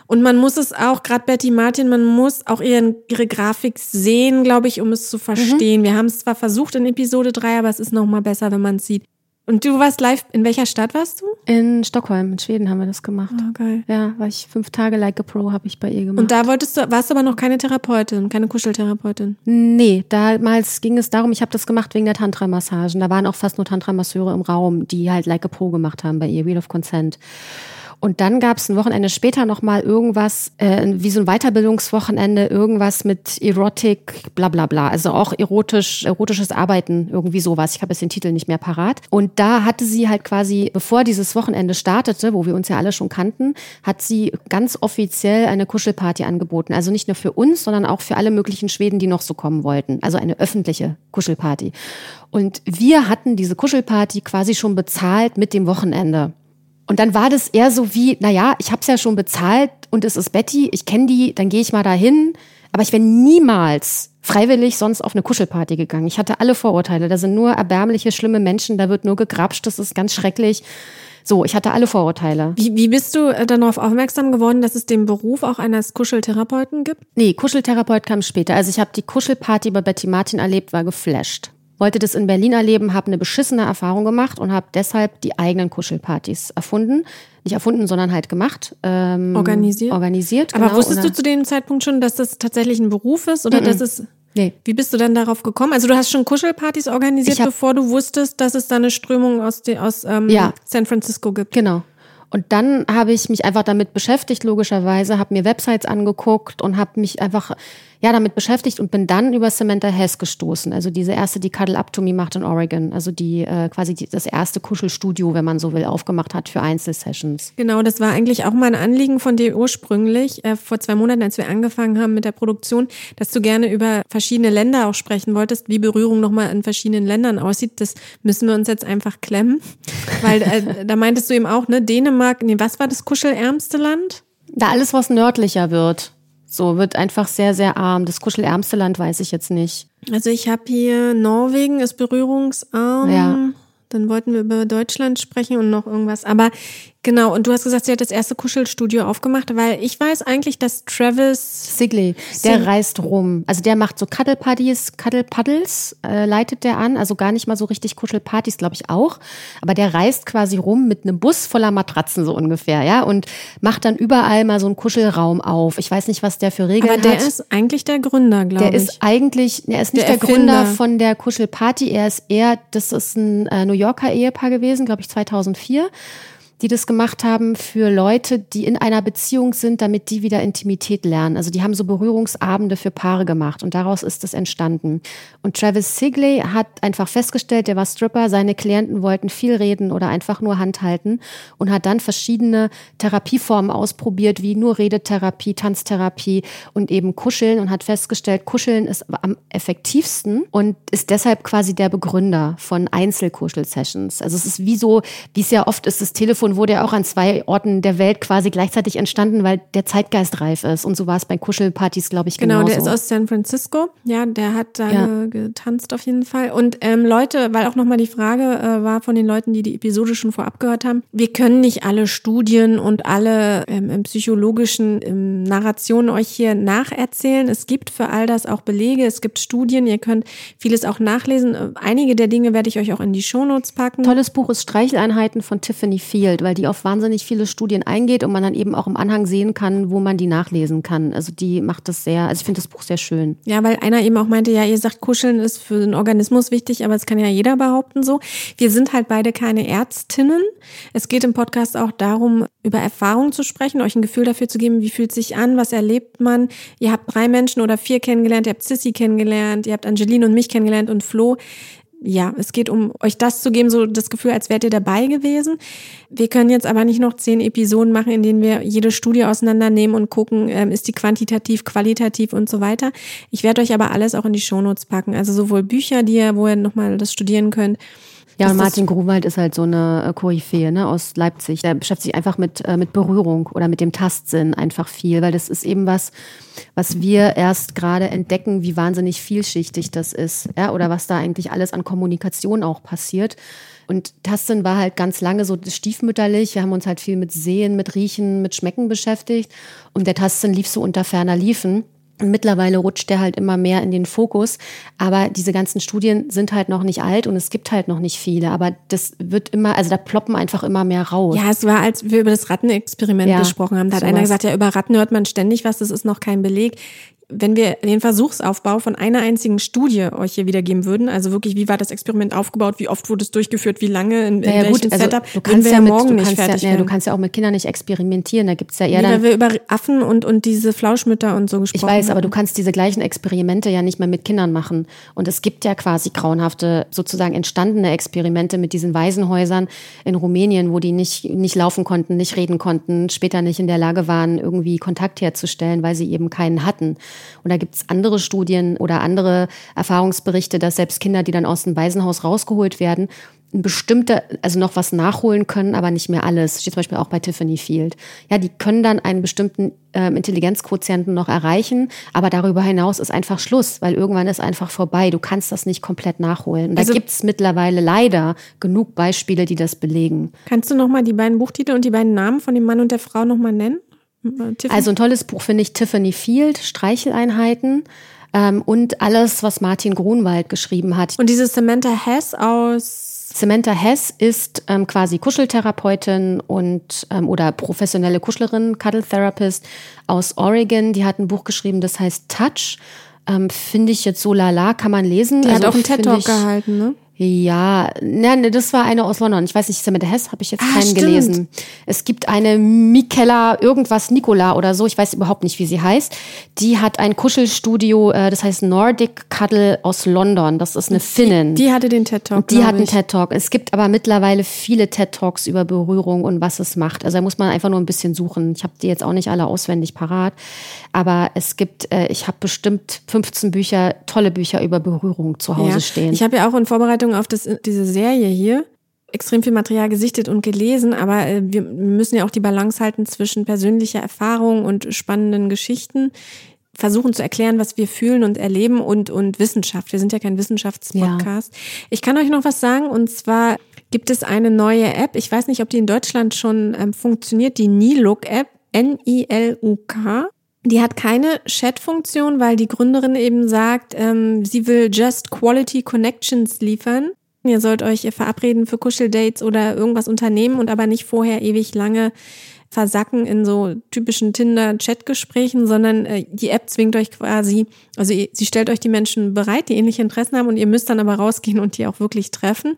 Und man muss es auch, gerade Betty Martin, man muss auch ihren, ihre Grafik sehen, glaube ich, um es zu verstehen. Wir haben es zwar versucht in Episode 3, aber es ist nochmal besser, wenn man es sieht. Und du warst live, in welcher Stadt warst du? In Stockholm, in Schweden haben wir das gemacht. Oh, geil. Ja, war ich fünf Tage like a Pro, habe ich bei ihr gemacht. Und da wolltest du, warst du aber noch keine Therapeutin, keine Kuscheltherapeutin. Nee, damals ging es darum, ich habe das gemacht wegen der Tantra-Massagen. Da waren auch fast nur Tantra-Masseure im Raum, die halt Like a Pro gemacht haben bei ihr, Wheel of Consent. Und dann gab es ein Wochenende später nochmal irgendwas, äh, wie so ein Weiterbildungswochenende, irgendwas mit Erotik, bla bla bla. Also auch erotisch, erotisches Arbeiten, irgendwie sowas. Ich habe jetzt den Titel nicht mehr parat. Und da hatte sie halt quasi, bevor dieses Wochenende startete, wo wir uns ja alle schon kannten, hat sie ganz offiziell eine Kuschelparty angeboten. Also nicht nur für uns, sondern auch für alle möglichen Schweden, die noch so kommen wollten. Also eine öffentliche Kuschelparty. Und wir hatten diese Kuschelparty quasi schon bezahlt mit dem Wochenende. Und dann war das eher so wie, naja, ich habe es ja schon bezahlt und es ist Betty, ich kenne die, dann gehe ich mal dahin. Aber ich wäre niemals freiwillig sonst auf eine Kuschelparty gegangen. Ich hatte alle Vorurteile. Da sind nur erbärmliche, schlimme Menschen, da wird nur gegrapscht, das ist ganz schrecklich. So, ich hatte alle Vorurteile. Wie, wie bist du äh, darauf aufmerksam geworden, dass es den Beruf auch eines Kuscheltherapeuten gibt? Nee, Kuscheltherapeut kam später. Also ich habe die Kuschelparty bei Betty Martin erlebt, war geflasht. Wollte das in Berlin erleben, habe eine beschissene Erfahrung gemacht und habe deshalb die eigenen Kuschelpartys erfunden. Nicht erfunden, sondern halt gemacht. Ähm, Organisiert? Organisiert, Aber genau. wusstest du zu dem Zeitpunkt schon, dass das tatsächlich ein Beruf ist oder dass es Nee. Wie bist du dann darauf gekommen? Also du hast schon Kuschelpartys organisiert, hab- bevor du wusstest, dass es da eine Strömung aus, de, aus ähm, Ja. San Francisco gibt. Genau. Und dann habe ich mich einfach damit beschäftigt, logischerweise, habe mir Websites angeguckt und habe mich einfach ja damit beschäftigt und bin dann über Samantha Hess gestoßen. Also diese erste, die Cuddle Up to Me macht in Oregon. Also die äh, quasi die, das erste Kuschelstudio, wenn man so will, aufgemacht hat für Einzelsessions. Genau, das war eigentlich auch mein Anliegen von dir ursprünglich, äh, vor zwei Monaten, als wir angefangen haben mit der Produktion, dass du gerne über verschiedene Länder auch sprechen wolltest, wie Berührung nochmal in verschiedenen Ländern aussieht. Das müssen wir uns jetzt einfach klemmen. [laughs] Weil äh, da meintest du eben auch, ne, Dänemark, nee, was war das kuschelärmste Land? Da alles, was nördlicher wird, so wird einfach sehr, sehr arm. Das kuschelärmste Land weiß ich jetzt nicht. Also ich habe hier Norwegen ist berührungsarm. Ja. Dann wollten wir über Deutschland sprechen und noch irgendwas. Aber genau, und du hast gesagt, sie hat das erste Kuschelstudio aufgemacht, weil ich weiß eigentlich, dass Travis Sigley, der reist rum. Also der macht so Cuddle-Partys, Cuddle-Puddles, äh, leitet der an. Also gar nicht mal so richtig Kuschelpartys, glaube ich auch. Aber der reist quasi rum mit einem Bus voller Matratzen so ungefähr, ja. Und macht dann überall mal so einen Kuschelraum auf. Ich weiß nicht, was der für Regeln aber der hat. ist eigentlich der Gründer, glaube Der ich. ist eigentlich, er ist nicht Der der, Gründer von der Kuschelparty, er ist eher, das ist ein äh, New Yorker Ehepaar gewesen, glaube ich 2004, die das gemacht haben für Leute, die in einer Beziehung sind, damit die wieder Intimität lernen. Also die haben so Berührungsabende für Paare gemacht und daraus ist das entstanden. Und Travis Sigley hat einfach festgestellt, der war Stripper, seine Klienten wollten viel reden oder einfach nur Hand halten und hat dann verschiedene Therapieformen ausprobiert, wie nur Redetherapie, Tanztherapie und eben Kuscheln und hat festgestellt, Kuscheln ist am effektivsten und ist deshalb quasi der Begründer von Einzelkuschel-Sessions. Also es ist wie so, wie es ja oft ist, das Telefon wurde ja auch an zwei Orten der Welt quasi gleichzeitig entstanden, weil der Zeitgeist reif ist. Und so war es bei Kuschelpartys, glaube ich, Genau, genauso. der ist aus San Francisco. Ja, der hat da Ja. ge- getanzt auf jeden Fall. Und ähm, Leute, weil auch nochmal die Frage äh, war von den Leuten, die die Episode schon vorab gehört haben, wir können nicht alle Studien und alle ähm, im psychologischen ähm, Narrationen euch hier nacherzählen. Es gibt für all das auch Belege, es gibt Studien, ihr könnt vieles auch nachlesen. Einige der Dinge werde ich euch auch in die Shownotes packen. Tolles Buch ist Streicheleinheiten von Tiffany Field. Grunwald, weil die auf wahnsinnig viele Studien eingeht und man dann eben auch im Anhang sehen kann, wo man die nachlesen kann. Also die macht das sehr, also ich finde das Buch sehr schön. Ja, weil einer eben auch meinte, ja, ihr sagt, Kuscheln ist für den Organismus wichtig, aber das kann ja jeder behaupten so. Wir sind halt beide keine Ärztinnen. Es geht im Podcast auch darum, über Erfahrungen zu sprechen, euch ein Gefühl dafür zu geben, wie fühlt sich an, was erlebt man. Ihr habt drei Menschen oder vier kennengelernt, ihr habt Sissy kennengelernt, ihr habt Angeline und mich kennengelernt und Flo ja, es geht um euch das zu geben, so das Gefühl, als wärt ihr dabei gewesen. Wir können jetzt aber nicht noch zehn Episoden machen, in denen wir jede Studie auseinandernehmen und gucken, ähm, ist die quantitativ, qualitativ und so weiter. Ich werde euch aber alles auch in die Shownotes packen. Also sowohl Bücher, die ihr, wo ihr nochmal das studieren könnt, ja, und Martin Grunwald ist halt so eine äh, Koryphäe ne, aus Leipzig. Der beschäftigt sich einfach mit, äh, mit Berührung oder mit dem Tastsinn einfach viel, weil das ist eben was, was wir erst gerade entdecken, wie wahnsinnig vielschichtig das ist. Ja, oder was da eigentlich alles an Kommunikation auch passiert. Und Tastsinn war halt ganz lange so stiefmütterlich. Wir haben uns halt viel mit Sehen, mit Riechen, mit Schmecken beschäftigt. Und der Tastsinn lief so unter ferner Liefen. Und mittlerweile rutscht der halt immer mehr in den Fokus. Aber diese ganzen Studien sind halt noch nicht alt und es gibt halt noch nicht viele. Aber das wird immer, also da ploppen einfach immer mehr raus. Ja, es war, als wir über das Rattenexperiment ja, gesprochen haben. Da hat sowas. einer gesagt, ja, über Ratten hört man ständig was, das ist noch kein Beleg wenn wir den Versuchsaufbau von einer einzigen Studie euch hier wiedergeben würden, also wirklich, wie war das Experiment aufgebaut, wie oft wurde es durchgeführt, wie lange, in, in naja, welchem gut, also Setup, du kannst ja morgen mit, nicht fertig ja, naja, Du kannst ja auch mit Kindern nicht experimentieren, da gibt's ja eher nee, dann... Weil wir über Affen und, und diese Flauschmütter und so gesprochen Ich weiß, haben. aber du kannst diese gleichen Experimente ja nicht mehr mit Kindern machen. Und es gibt ja quasi grauenhafte, sozusagen entstandene Experimente mit diesen Waisenhäusern in Rumänien, wo die nicht, nicht laufen konnten, nicht reden konnten, später nicht in der Lage waren, irgendwie Kontakt herzustellen, weil sie eben keinen hatten. Und da gibt's andere Studien oder andere Erfahrungsberichte, dass selbst Kinder, die dann aus dem Waisenhaus rausgeholt werden, ein bestimmte, also noch was nachholen können, aber nicht mehr alles. Steht zum Beispiel auch bei Tiffany Field. Ja, die können dann einen bestimmten ähm, Intelligenzquotienten noch erreichen, aber darüber hinaus ist einfach Schluss, weil irgendwann ist einfach vorbei. Du kannst das nicht komplett nachholen. Und also, da gibt's mittlerweile leider genug Beispiele, die das belegen. Kannst du noch mal die beiden Buchtitel und die beiden Namen von dem Mann und der Frau noch mal nennen? Also ein tolles Buch finde ich Tiffany Field, Streicheleinheiten ähm, und alles, was Martin Grunwald geschrieben hat. Und diese Samantha Hess aus Samantha Hess ist ähm, quasi Kuscheltherapeutin und ähm, oder professionelle Kuschlerin, Cuddle Therapist aus Oregon. Die hat ein Buch geschrieben, das heißt Touch. Ähm, finde ich jetzt so lala, kann man lesen. Die also, hat auch einen TED Talk gehalten, ne? Ja, ne, das war eine aus London. Ich weiß nicht, Samantha Hess habe ich jetzt ah, keinen stimmt. gelesen. Es gibt eine Michaela irgendwas Nicola oder so, ich weiß überhaupt nicht, wie sie heißt. Die hat ein Kuschelstudio, äh, das heißt Nordic Cuddle aus London. Das ist eine Finnin. Die, die hatte den TED Talk. Die hat einen TED Talk. Es gibt aber mittlerweile viele TED Talks über Berührung und was es macht. Also da muss man einfach nur ein bisschen suchen. Ich habe die jetzt auch nicht alle auswendig parat, aber es gibt, äh, ich habe bestimmt 15 Bücher, tolle Bücher über Berührung zu Hause ja. stehen. Ich habe ja auch in Vorbereitung Vorbereitung auf das, diese Serie hier extrem viel Material gesichtet und gelesen, aber äh, wir müssen ja auch die Balance halten zwischen persönlicher Erfahrung und spannenden Geschichten versuchen zu erklären, was wir fühlen und erleben und, und Wissenschaft. Wir sind ja kein Wissenschaftspodcast. Ja. Ich kann euch noch was sagen und zwar gibt es eine neue App. Ich weiß nicht, ob die in Deutschland schon ähm, funktioniert, die Niluk-App, N-I-L-U-K. Die hat keine Chat-Funktion, weil die Gründerin eben sagt, ähm, sie will just Quality Connections liefern. Ihr sollt euch verabreden für Kuscheldates oder irgendwas unternehmen und aber nicht vorher ewig lange versacken in so typischen Tinder-Chat-Gesprächen, sondern äh, die App zwingt euch quasi, also sie stellt euch die Menschen bereit, die ähnliche Interessen haben und ihr müsst dann aber rausgehen und die auch wirklich treffen.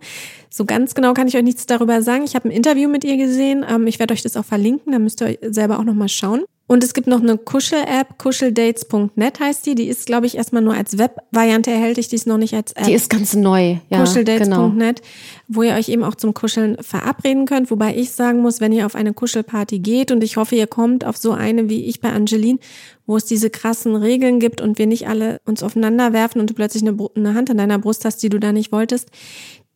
So ganz genau kann ich euch nichts darüber sagen. Ich habe ein Interview mit ihr gesehen. Ähm, ich werde euch das auch verlinken, da müsst ihr euch selber auch nochmal schauen. Und es gibt noch eine Kuschel-App, kuscheldates.net heißt die. Die ist, glaube ich, erstmal nur als Web-Variante erhältlich. Die ist noch nicht als App. Die ist ganz neu. Ja, kuscheldates.net, genau. wo ihr euch eben auch zum Kuscheln verabreden könnt. Wobei ich sagen muss, wenn ihr auf eine Kuschelparty geht und ich hoffe, ihr kommt auf so eine wie ich bei Angeline, wo es diese krassen Regeln gibt und wir nicht alle uns aufeinander werfen und du plötzlich eine, eine Hand an deiner Brust hast, die du da nicht wolltest,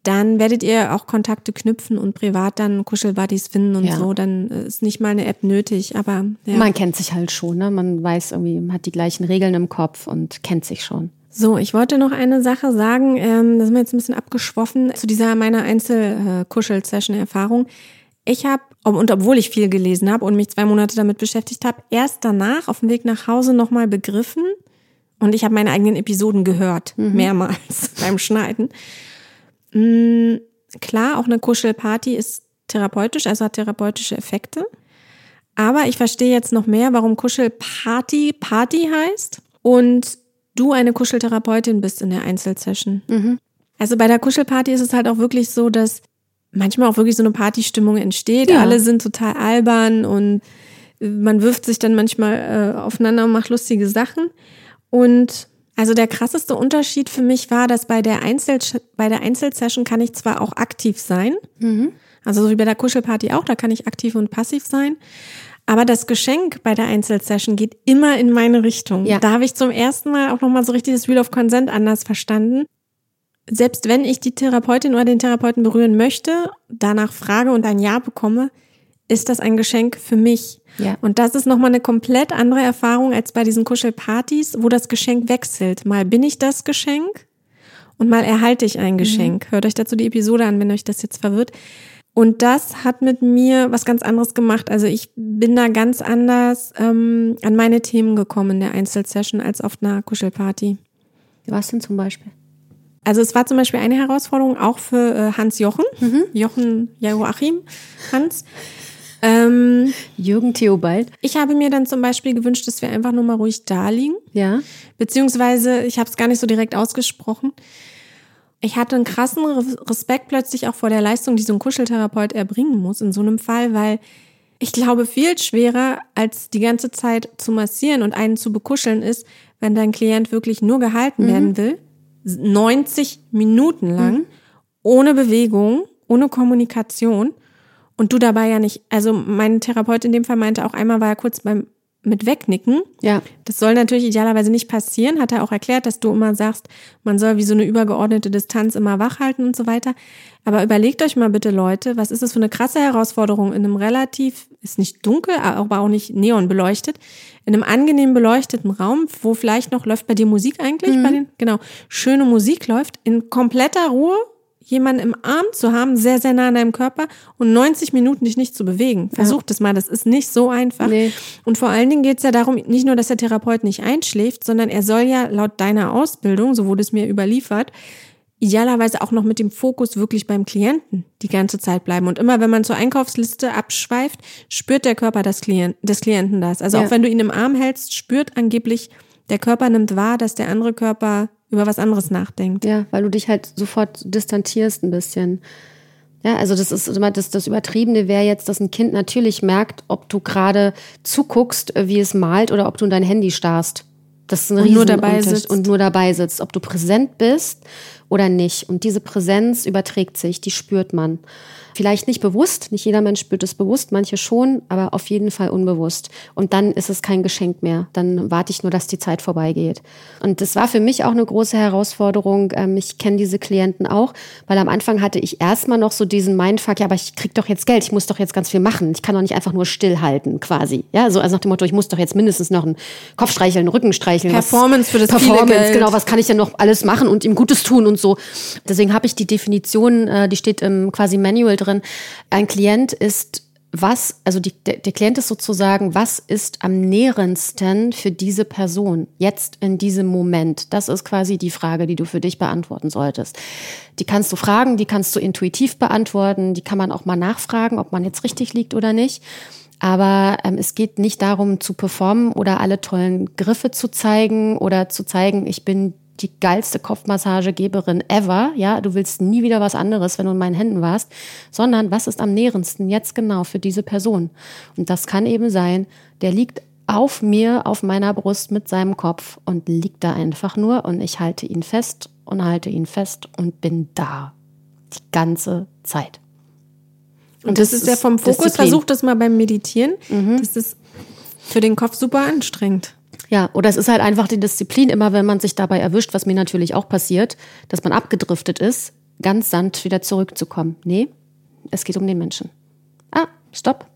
dann werdet ihr auch Kontakte knüpfen und privat dann Kuschelbuddies finden und ja. so. Dann ist nicht mal eine App nötig, aber ja. Man kennt sich halt schon, ne? Man weiß irgendwie, man hat die gleichen Regeln im Kopf und kennt sich schon. So, ich wollte noch eine Sache sagen, ähm, da sind wir jetzt ein bisschen abgeschwoffen zu dieser meiner Einzel-Kuschel-Session-Erfahrung. Ich habe, und obwohl ich viel gelesen habe und mich zwei Monate damit beschäftigt habe, erst danach auf dem Weg nach Hause nochmal begriffen und ich habe meine eigenen Episoden gehört, mhm. mehrmals [laughs] beim Schneiden. Mh, mm, klar, auch eine Kuschelparty ist therapeutisch, also hat therapeutische Effekte. Aber ich verstehe jetzt noch mehr, warum Kuschelparty Party heißt und du eine Kuscheltherapeutin bist in der Einzelsession. Mhm. Also bei der Kuschelparty ist es halt auch wirklich so, dass manchmal auch wirklich so eine Partystimmung entsteht. Ja. Alle sind total albern und man wirft sich dann manchmal äh, aufeinander und macht lustige Sachen. Und also der krasseste Unterschied für mich war, dass bei der Einzel bei der Einzelsession kann ich zwar auch aktiv sein, mhm. also so wie bei der Kuschelparty auch, da kann ich aktiv und passiv sein. Aber das Geschenk bei der Einzelsession geht immer in meine Richtung. Ja. Da habe ich zum ersten Mal auch nochmal so richtig das Wheel of Consent anders verstanden. Selbst wenn ich die Therapeutin oder den Therapeuten berühren möchte, danach frage und ein Ja bekomme, ist das ein Geschenk für mich. Ja. Und das ist nochmal eine komplett andere Erfahrung als bei diesen Kuschelpartys, wo das Geschenk wechselt. Mal bin ich das Geschenk und mal erhalte ich ein mhm. Geschenk. Mhm. Hört euch dazu die Episode an, wenn euch das jetzt verwirrt. Und das hat mit mir was ganz anderes gemacht. Also ich bin da ganz anders ähm, an meine Themen gekommen in der Einzelsession als auf einer Kuschelparty. Was denn zum Beispiel? Also es war zum Beispiel eine Herausforderung auch für äh, Hans Jochen, mhm. Jochen Joachim Hans. Ähm, Jürgen Theobald. Ich habe mir dann zum Beispiel gewünscht, dass wir einfach nur mal ruhig da liegen. Ja. Beziehungsweise, ich habe es gar nicht so direkt ausgesprochen. Ich hatte einen krassen Respekt plötzlich auch vor der Leistung, die so ein Kuscheltherapeut erbringen muss in so einem Fall, weil ich glaube, viel schwerer als die ganze Zeit zu massieren und einen zu bekuscheln ist, wenn dein Klient wirklich nur gehalten mhm. werden will, 90 Minuten lang, mhm. ohne Bewegung, ohne Kommunikation und du dabei ja nicht, also mein Therapeut in dem Fall meinte auch einmal war er kurz beim mit wegnicken. Ja. Das soll natürlich idealerweise nicht passieren, hat er auch erklärt, dass du immer sagst, man soll wie so eine übergeordnete Distanz immer wach halten und so weiter. Aber überlegt euch mal bitte, Leute, was ist das für eine krasse Herausforderung in einem relativ, ist nicht dunkel, aber auch nicht neon beleuchtet, in einem angenehm beleuchteten Raum, wo vielleicht noch läuft bei dir Musik eigentlich, mhm. bei den, genau, schöne Musik läuft, in kompletter Ruhe, jemanden im Arm zu haben, sehr, sehr nah an deinem Körper und 90 Minuten dich nicht zu bewegen. Versucht ja. es mal, das ist nicht so einfach. Nee. Und vor allen Dingen geht es ja darum, nicht nur, dass der Therapeut nicht einschläft, sondern er soll ja laut deiner Ausbildung, so wurde es mir überliefert, idealerweise auch noch mit dem Fokus wirklich beim Klienten die ganze Zeit bleiben. Und immer wenn man zur Einkaufsliste abschweift, spürt der Körper des, Klient, des Klienten das. Also ja. auch wenn du ihn im Arm hältst, spürt angeblich der Körper nimmt wahr, dass der andere Körper über was anderes nachdenkt. Ja, weil du dich halt sofort distanzierst ein bisschen. Ja, also das ist immer das, das Übertriebene wäre jetzt, dass ein Kind natürlich merkt, ob du gerade zuguckst, wie es malt, oder ob du in dein Handy starrst. Das ist ein und nur dabei sitzt. und nur dabei sitzt, ob du präsent bist oder nicht. Und diese Präsenz überträgt sich, die spürt man. Vielleicht nicht bewusst, nicht jeder Mensch spürt es bewusst, manche schon, aber auf jeden Fall unbewusst. Und dann ist es kein Geschenk mehr. Dann warte ich nur, dass die Zeit vorbeigeht. Und das war für mich auch eine große Herausforderung. Ähm, ich kenne diese Klienten auch, weil am Anfang hatte ich erstmal noch so diesen Mindfuck, ja, aber ich krieg doch jetzt Geld, ich muss doch jetzt ganz viel machen. Ich kann doch nicht einfach nur stillhalten, quasi. Ja, so also nach dem Motto, ich muss doch jetzt mindestens noch einen Kopf streicheln, einen Rücken streicheln. Performance was, für das Performance, genau, was kann ich denn noch alles machen und ihm Gutes tun und so. Deswegen habe ich die Definition, äh, die steht im quasi Manual drin. Ein Klient ist was, also die, der, der Klient ist sozusagen, was ist am nährendsten für diese Person jetzt in diesem Moment? Das ist quasi die Frage, die du für dich beantworten solltest. Die kannst du fragen, die kannst du intuitiv beantworten, die kann man auch mal nachfragen, ob man jetzt richtig liegt oder nicht. Aber ähm, es geht nicht darum zu performen oder alle tollen Griffe zu zeigen oder zu zeigen, ich bin die geilste Kopfmassagegeberin ever. Ja, du willst nie wieder was anderes, wenn du in meinen Händen warst, sondern was ist am nährendsten jetzt genau für diese Person? Und das kann eben sein, der liegt auf mir, auf meiner Brust mit seinem Kopf und liegt da einfach nur und ich halte ihn fest und halte ihn fest und bin da. Die ganze Zeit. Und, und das, das, ist ja vom Fokus, Disziplin. versuch das mal beim Meditieren. Mhm. Das ist für den Kopf super anstrengend. Ja, oder es ist halt einfach die Disziplin, immer wenn man sich dabei erwischt, was mir natürlich auch passiert, dass man abgedriftet ist, ganz sanft wieder zurückzukommen. Nee, es geht um den Menschen. Ah, stopp.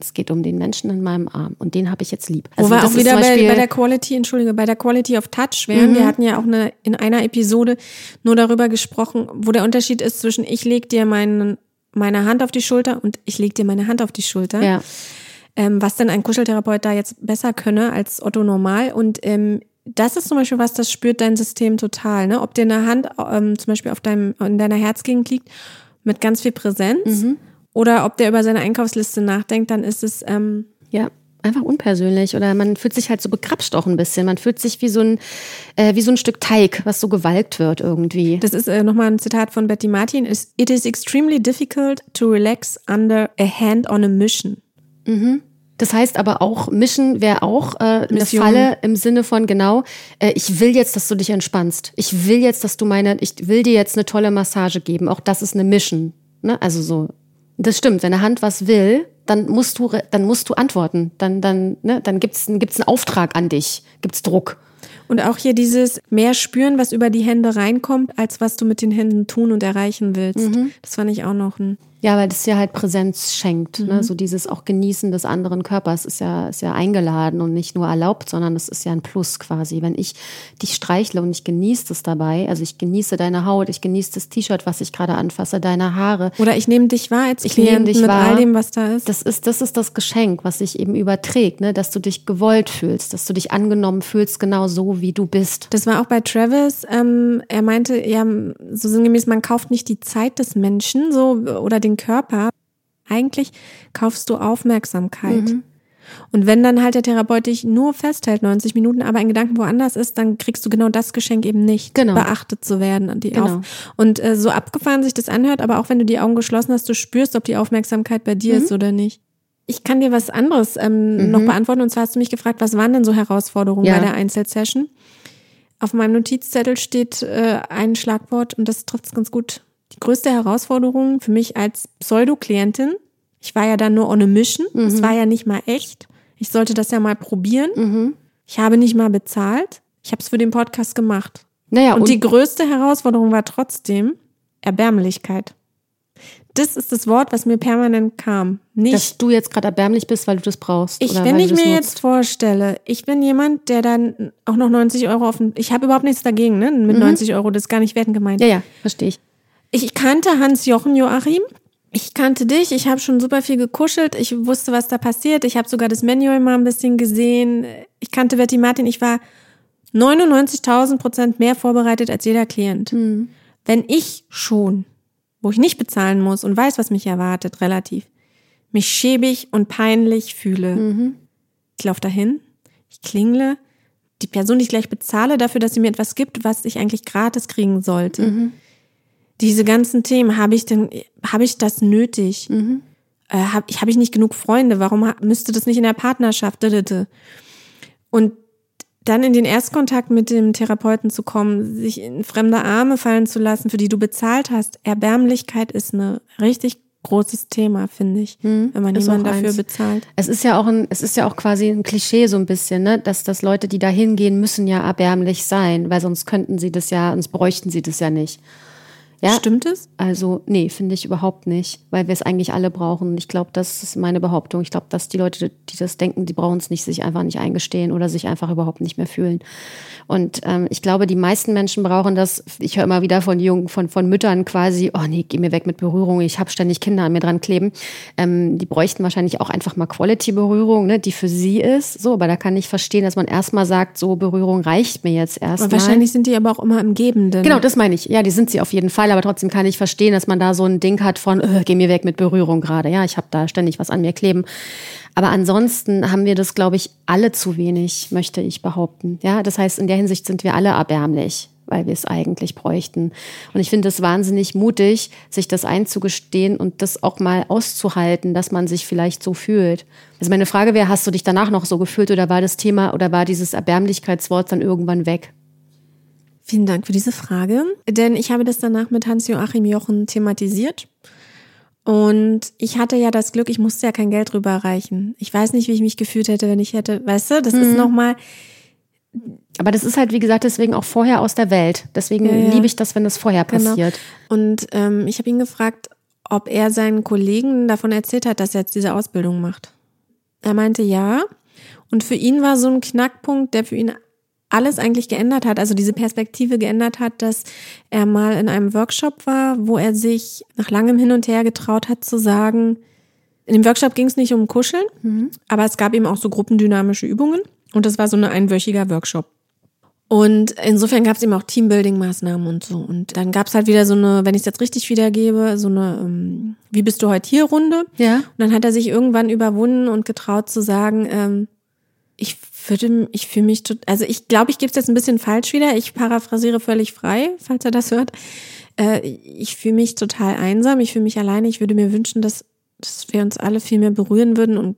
Es geht um den Menschen in meinem Arm und den habe ich jetzt lieb. Also Wo wir auch wieder bei, bei, der Quality, entschuldige, bei der Quality of Touch wären. Mhm. Wir hatten ja auch eine, in einer Episode nur darüber gesprochen, wo der Unterschied ist zwischen ich leg dir meinen, meine Hand auf die Schulter und ich leg dir meine Hand auf die Schulter. Ja ähm, was denn ein Kuscheltherapeut da jetzt besser könne als Otto normal. Und ähm, das ist zum Beispiel was, das spürt dein System total. Ne? Ob dir eine Hand ähm, zum Beispiel auf deinem, in deiner Herzgegend liegt, mit ganz viel Präsenz. Mhm. oder ob der über seine Einkaufsliste nachdenkt, dann ist es ähm, ja einfach unpersönlich oder man fühlt sich halt so bekrapscht auch ein bisschen. Man fühlt sich wie so ein, äh, wie so ein Stück Teig, was so gewalkt wird irgendwie. Das ist äh, nochmal ein Zitat von Betty Martin. It is extremely difficult to relax under a hand on a mission. Mhm. Das heißt aber auch, Mission wäre auch äh, eine Falle im Sinne von genau, äh, ich will jetzt, dass du dich entspannst. Ich will jetzt, dass du meine, ich will dir jetzt eine tolle Massage geben. Auch das ist eine Mission. Ne? Also so, das stimmt. Wenn eine Hand was will, dann musst du, dann musst du antworten. Dann, dann, ne? dann gibt's, gibt's einen Auftrag an dich, gibt's Druck. Und auch hier dieses mehr spüren, was über die Hände reinkommt, als was du mit den Händen tun und erreichen willst. Mhm. Das fand ich auch noch ein ja, weil das ja halt Präsenz schenkt. Ne? Mhm. Ne? So dieses auch Genießen des anderen Körpers ist ja, ist ja eingeladen und nicht nur erlaubt, sondern das ist ja ein Plus quasi. Wenn ich dich streichle und ich genieße das dabei, also ich genieße deine Haut, ich genieße das T-Shirt, was ich gerade anfasse, deine Haare. Oder ich nehme dich wahr als ich Klient dich mit wahr. all dem, was da ist. Das ist, das ist das Geschenk, was sich eben überträgt, ne? dass du dich gewollt fühlst, dass du dich angenommen fühlst, genau so, wie du bist. Das war auch bei Travis. Ähm, er meinte, ja, so sinngemäß, man kauft nicht die Zeit des Menschen, so, oder den Körper. Eigentlich kaufst du Aufmerksamkeit. Mhm. Und wenn dann halt der Therapeut dich nur festhält, 90 Minuten, aber ein Gedanken woanders ist, dann kriegst du genau das Geschenk eben nicht, genau. beachtet zu werden. An die genau. auf. Und äh, so abgefahren sich das anhört, aber auch wenn du die Augen geschlossen hast, du spürst, ob die Aufmerksamkeit bei dir mhm. ist oder nicht. Ich kann dir was anderes ähm, mhm. noch beantworten. Und zwar hast du mich gefragt, was waren denn so Herausforderungen ja. bei der Einzelsession? Auf meinem Notizzettel steht äh, ein Schlagwort und das trifft es ganz gut. Die größte Herausforderung für mich als Pseudo-Klientin, ich war ja dann nur on a mission, mhm. es war ja nicht mal echt. Ich sollte das ja mal probieren. Mhm. Ich habe nicht mal bezahlt. Ich habe es für den Podcast gemacht. Naja, und, und die größte Herausforderung war trotzdem Erbärmlichkeit. Das ist das Wort, was mir permanent kam. Nicht, dass du jetzt gerade erbärmlich bist, weil du das brauchst. Ich, wenn ich mir nutzt. jetzt vorstelle, ich bin jemand, der dann auch noch 90 Euro auf den, ich habe überhaupt nichts dagegen, ne? Mit mhm. 90 Euro, das ist gar nicht werten gemeint. Ja, ja, verstehe ich. Ich kannte Hans-Jochen Joachim. Ich kannte dich, ich habe schon super viel gekuschelt, ich wusste, was da passiert. Ich habe sogar das Manual mal ein bisschen gesehen. Ich kannte Betty Martin, ich war 99.000 Prozent mehr vorbereitet als jeder Klient. Mhm. Wenn ich schon, wo ich nicht bezahlen muss und weiß, was mich erwartet, relativ, mich schäbig und peinlich fühle, mhm. ich laufe dahin, ich klingle, die Person, die ich gleich bezahle, dafür, dass sie mir etwas gibt, was ich eigentlich gratis kriegen sollte. Mhm diese ganzen Themen, habe ich denn, habe ich das nötig? Mhm. Äh, habe hab ich nicht genug Freunde? Warum müsste das nicht in der Partnerschaft? Und dann in den Erstkontakt mit dem Therapeuten zu kommen, sich in fremde Arme fallen zu lassen, für die du bezahlt hast. Erbärmlichkeit ist eine richtig großes Thema, finde ich, hm, wenn man jemanden dafür eins. bezahlt. Es ist ja auch ein, es ist ja auch quasi ein Klischee so ein bisschen, ne, dass dass Leute, die da hingehen, müssen ja erbärmlich sein, weil sonst könnten sie das ja, sonst bräuchten sie das ja nicht. Ja? Stimmt es? Also, nee, finde ich überhaupt nicht, weil wir es eigentlich alle brauchen. Ich glaube, das ist meine Behauptung. Ich glaube, dass die Leute, die das denken, die brauchen es nicht, sich einfach nicht eingestehen oder sich einfach überhaupt nicht mehr fühlen. Und ähm, ich glaube, die meisten Menschen brauchen das. Ich höre immer wieder von Jungen, von, von Müttern quasi, oh nee, geh mir weg mit Berührung, ich habe ständig Kinder an mir dran kleben. Ähm, die bräuchten wahrscheinlich auch einfach mal Quality-Berührung, ne, die für sie ist. So, aber da kann ich verstehen, dass man erstmal sagt, so Berührung reicht mir jetzt erstmal. Wahrscheinlich sind die aber auch immer im Gebenden. Genau, das meine ich. Ja, die sind sie auf jeden Fall aber trotzdem kann ich verstehen, dass man da so ein Ding hat von, äh, geh mir weg mit Berührung gerade. Ja, ich habe da ständig was an mir kleben. Aber ansonsten haben wir das, glaube ich, alle zu wenig, möchte ich behaupten. Ja, das heißt, in der Hinsicht sind wir alle erbärmlich, weil wir es eigentlich bräuchten. Und ich finde es wahnsinnig mutig, sich das einzugestehen und das auch mal auszuhalten, dass man sich vielleicht so fühlt. Also meine Frage wäre, hast du dich danach noch so gefühlt oder war das Thema oder war dieses Erbärmlichkeitswort dann irgendwann weg? Vielen Dank für diese Frage, denn ich habe das danach mit Hans-Joachim Jochen thematisiert. Und ich hatte ja das Glück, ich musste ja kein Geld rüberreichen. Ich weiß nicht, wie ich mich gefühlt hätte, wenn ich hätte, weißt du, das mhm. ist nochmal. Aber das ist halt, wie gesagt, deswegen auch vorher aus der Welt. Deswegen ja, ja. liebe ich das, wenn das vorher genau. passiert. Und ähm, ich habe ihn gefragt, ob er seinen Kollegen davon erzählt hat, dass er jetzt diese Ausbildung macht. Er meinte ja. Und für ihn war so ein Knackpunkt, der für ihn alles eigentlich geändert hat, also diese Perspektive geändert hat, dass er mal in einem Workshop war, wo er sich nach langem Hin und Her getraut hat zu sagen, in dem Workshop ging es nicht um Kuscheln, mhm. aber es gab eben auch so gruppendynamische Übungen und das war so ein einwöchiger Workshop. Und insofern gab es eben auch Teambuilding-Maßnahmen und so. Und dann gab es halt wieder so eine, wenn ich es jetzt richtig wiedergebe, so eine ähm, Wie bist du heute hier Runde. Ja. Und dann hat er sich irgendwann überwunden und getraut zu sagen, ähm, ich würde, ich fühle mich, tot, also ich glaube, ich gebe es jetzt ein bisschen falsch wieder. Ich paraphrasiere völlig frei, falls er das hört. Äh, ich fühle mich total einsam, ich fühle mich alleine. Ich würde mir wünschen, dass, dass wir uns alle viel mehr berühren würden und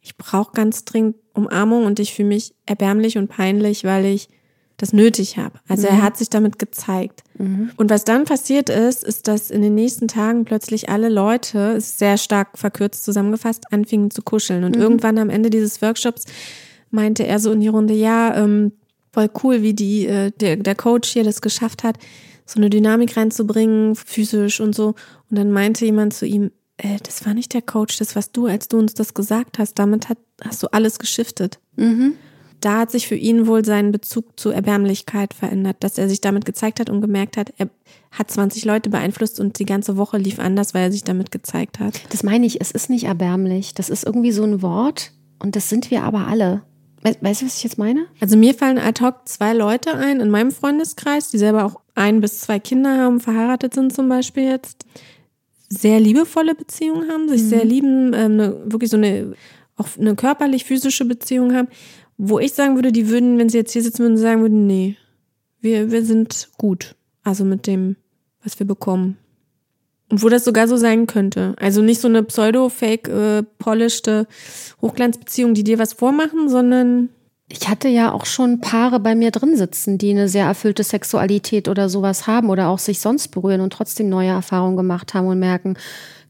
ich brauche ganz dringend Umarmung und ich fühle mich erbärmlich und peinlich, weil ich das nötig habe. Also mhm. er hat sich damit gezeigt. Mhm. Und was dann passiert ist, ist, dass in den nächsten Tagen plötzlich alle Leute, ist sehr stark verkürzt zusammengefasst, anfingen zu kuscheln. Und mhm. irgendwann am Ende dieses Workshops meinte er so in die Runde, ja, ähm, voll cool, wie die, äh, der, der Coach hier das geschafft hat, so eine Dynamik reinzubringen, physisch und so. Und dann meinte jemand zu ihm, äh, das war nicht der Coach, das warst du, als du uns das gesagt hast. Damit hat, hast du alles geschiftet. Mhm da hat sich für ihn wohl sein Bezug zur Erbärmlichkeit verändert, dass er sich damit gezeigt hat und gemerkt hat, er hat 20 Leute beeinflusst und die ganze Woche lief anders, weil er sich damit gezeigt hat. Das meine ich, es ist nicht erbärmlich. Das ist irgendwie so ein Wort und das sind wir aber alle. Weißt du, was ich jetzt meine? Also mir fallen ad hoc zwei Leute ein in meinem Freundeskreis, die selber auch ein bis zwei Kinder haben, verheiratet sind zum Beispiel jetzt, sehr liebevolle Beziehungen haben, sich mhm. sehr lieben, ähm, eine, wirklich so eine auch eine körperlich physische Beziehung haben wo ich sagen würde, die würden, wenn sie jetzt hier sitzen würden, sagen würden, nee, wir, wir sind gut. Also mit dem, was wir bekommen. Wo das sogar so sein könnte. Also nicht so eine pseudo-fake, äh, polischte Hochglanzbeziehung, die dir was vormachen, sondern ich hatte ja auch schon Paare bei mir drin sitzen, die eine sehr erfüllte Sexualität oder sowas haben oder auch sich sonst berühren und trotzdem neue Erfahrungen gemacht haben und merken,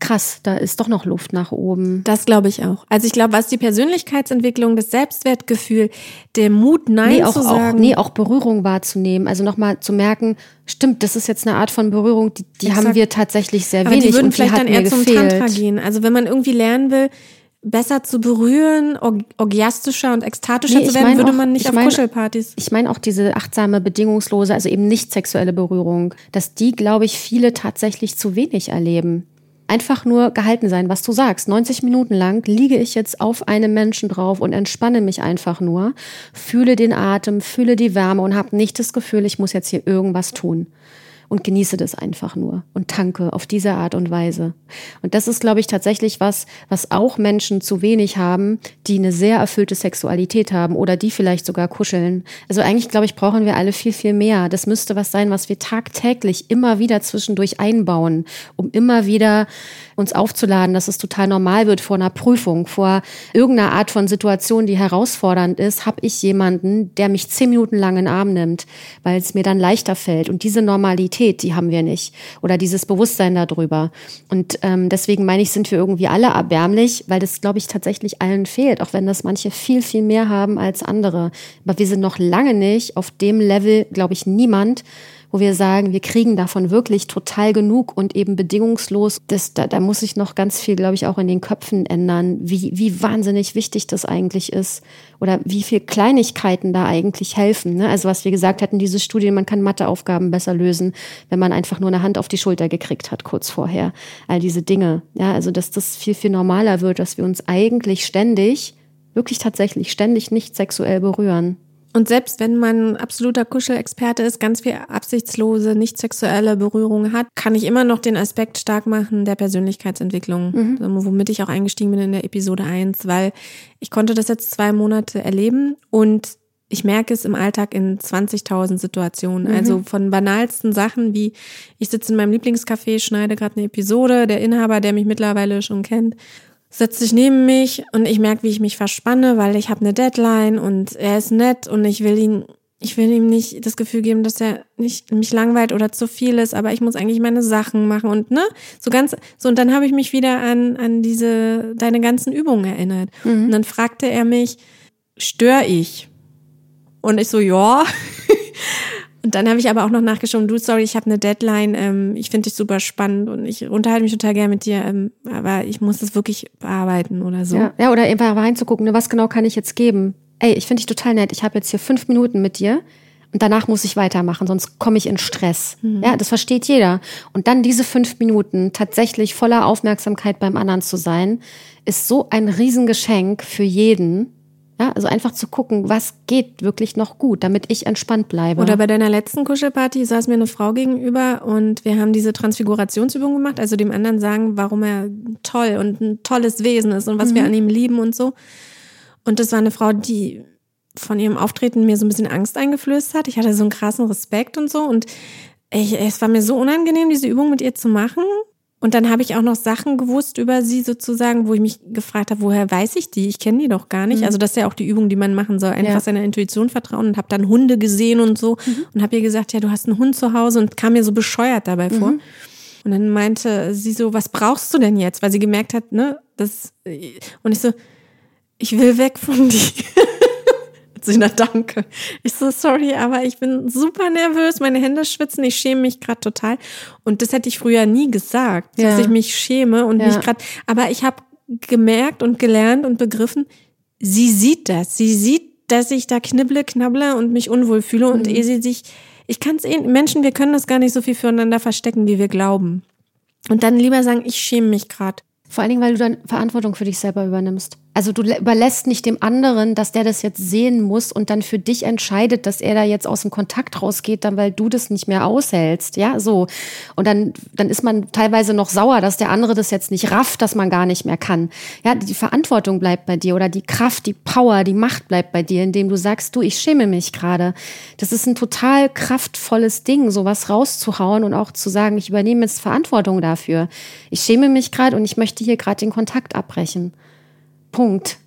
krass, da ist doch noch Luft nach oben. Das glaube ich auch. Also ich glaube, was die Persönlichkeitsentwicklung, das Selbstwertgefühl, der Mut, Nein nee, auch, zu sagen. Auch, nee, auch Berührung wahrzunehmen. Also nochmal zu merken, stimmt, das ist jetzt eine Art von Berührung, die, die haben wir tatsächlich sehr Aber wenig. Die würden und vielleicht die dann eher gefehlt. zum Tantra gehen. Also wenn man irgendwie lernen will, besser zu berühren, orgiastischer und ekstatischer nee, zu werden, würde man nicht auf mein, Kuschelpartys. Ich meine auch diese achtsame, bedingungslose, also eben nicht sexuelle Berührung, dass die, glaube ich, viele tatsächlich zu wenig erleben einfach nur gehalten sein, was du sagst. 90 Minuten lang liege ich jetzt auf einem Menschen drauf und entspanne mich einfach nur, fühle den Atem, fühle die Wärme und habe nicht das Gefühl, ich muss jetzt hier irgendwas tun und genieße das einfach nur und tanke auf diese Art und Weise. Und das ist, glaube ich, tatsächlich was, was auch Menschen zu wenig haben, die eine sehr erfüllte Sexualität haben oder die vielleicht sogar kuscheln. Also eigentlich, glaube ich, brauchen wir alle viel, viel mehr. Das müsste was sein, was wir tagtäglich immer wieder zwischendurch einbauen, um immer wieder uns aufzuladen, dass es total normal wird vor einer Prüfung, vor irgendeiner Art von Situation, die herausfordernd ist, habe ich jemanden, der mich zehn Minuten lang in den Arm nimmt, weil es mir dann leichter fällt. Und diese Normalität, die haben wir nicht. Oder dieses Bewusstsein darüber. Und ähm, deswegen meine ich, sind wir irgendwie alle erbärmlich, weil das, glaube ich, tatsächlich allen fehlt, auch wenn das manche viel, viel mehr haben als andere. Aber wir sind noch lange nicht auf dem Level, glaube ich, niemand, wo wir sagen, wir kriegen davon wirklich total genug und eben bedingungslos. Das, da, da muss sich noch ganz viel, glaube ich, auch in den Köpfen ändern, wie, wie wahnsinnig wichtig das eigentlich ist oder wie viel Kleinigkeiten da eigentlich helfen. Ne? Also was wir gesagt hatten, diese Studie, man kann Matheaufgaben besser lösen, wenn man einfach nur eine Hand auf die Schulter gekriegt hat kurz vorher. All diese Dinge. Ja, also dass das viel, viel normaler wird, dass wir uns eigentlich ständig, wirklich tatsächlich ständig nicht sexuell berühren. Und selbst wenn man absoluter Kuschelexperte ist, ganz viel absichtslose, nicht sexuelle Berührung hat, kann ich immer noch den Aspekt stark machen der Persönlichkeitsentwicklung, mhm. womit ich auch eingestiegen bin in der Episode 1, weil ich konnte das jetzt zwei Monate erleben und ich merke es im Alltag in 20.000 Situationen. Mhm. Also von banalsten Sachen wie, ich sitze in meinem Lieblingscafé, schneide gerade eine Episode, der Inhaber, der mich mittlerweile schon kennt, setzt sich neben mich und ich merke, wie ich mich verspanne, weil ich habe eine Deadline und er ist nett und ich will ihn, ich will ihm nicht das Gefühl geben, dass er nicht mich langweilt oder zu viel ist, aber ich muss eigentlich meine Sachen machen und ne, so ganz so und dann habe ich mich wieder an an diese deine ganzen Übungen erinnert mhm. und dann fragte er mich, stör ich? Und ich so, ja. Und dann habe ich aber auch noch nachgeschoben, du, sorry, ich habe eine Deadline, ähm, ich finde dich super spannend und ich unterhalte mich total gerne mit dir, ähm, aber ich muss das wirklich bearbeiten oder so. Ja, ja oder einfach reinzugucken, ne, was genau kann ich jetzt geben? Ey, ich finde dich total nett, ich habe jetzt hier fünf Minuten mit dir und danach muss ich weitermachen, sonst komme ich in Stress. Mhm. Ja, das versteht jeder. Und dann diese fünf Minuten tatsächlich voller Aufmerksamkeit beim anderen zu sein, ist so ein Riesengeschenk für jeden, Ja, also einfach zu gucken, was geht wirklich noch gut, damit ich entspannt bleibe. Oder bei deiner letzten Kuschelparty saß mir eine Frau gegenüber und wir haben diese Transfigurationsübung gemacht, also dem anderen sagen, warum er toll und ein tolles Wesen ist und was mhm. wir an ihm lieben und so. Und das war eine Frau, die von ihrem Auftreten mir so ein bisschen Angst eingeflößt hat. Ich hatte so einen krassen Respekt und so und ich, es war mir so unangenehm, diese Übung mit ihr zu machen. Und dann habe ich auch noch Sachen gewusst über sie sozusagen, wo ich mich gefragt habe, woher weiß ich die? Ich kenne die doch gar nicht. Mhm. Also das ist ja auch die Übung, die man machen soll, einfach ja. seiner Intuition vertrauen und habe dann Hunde gesehen und so mhm. und habe ihr gesagt, ja, du hast einen Hund zu Hause und kam mir so bescheuert dabei vor. Mhm. Und dann meinte sie so, was brauchst du denn jetzt? Weil sie gemerkt hat, ne, das und ich so, ich will weg von [laughs] dir. Sina, danke. Ich so, sorry, aber ich bin super nervös, meine Hände schwitzen, ich schäme mich gerade total. Und das hätte ich früher nie gesagt, ja. dass ich mich schäme und ja. mich gerade, aber ich habe gemerkt und gelernt und begriffen, sie sieht das. Sie sieht, dass ich da knibble, knabble und mich unwohl fühle und mhm. ehe sie sich, ich kann es eh, Menschen, wir können das gar nicht so viel füreinander verstecken, wie wir glauben. Und dann lieber sagen, ich schäme mich gerade. Vor allen Dingen, weil du dann Verantwortung für dich selber übernimmst. Also du überlässt nicht dem anderen, dass der das jetzt sehen muss und dann für dich entscheidet, dass er da jetzt aus dem Kontakt rausgeht, dann weil du das nicht mehr aushältst, ja, so. Und dann, dann ist man teilweise noch sauer, dass der andere das jetzt nicht rafft, dass man gar nicht mehr kann. Ja, die Verantwortung bleibt bei dir oder die Kraft, die Power, die Macht bleibt bei dir, indem du sagst, du, ich schäme mich gerade. Das ist ein total kraftvolles Ding, sowas rauszuhauen und auch zu sagen, ich übernehme jetzt Verantwortung dafür. Ich schäme mich gerade und ich möchte hier gerade den Kontakt abbrechen. Punkt.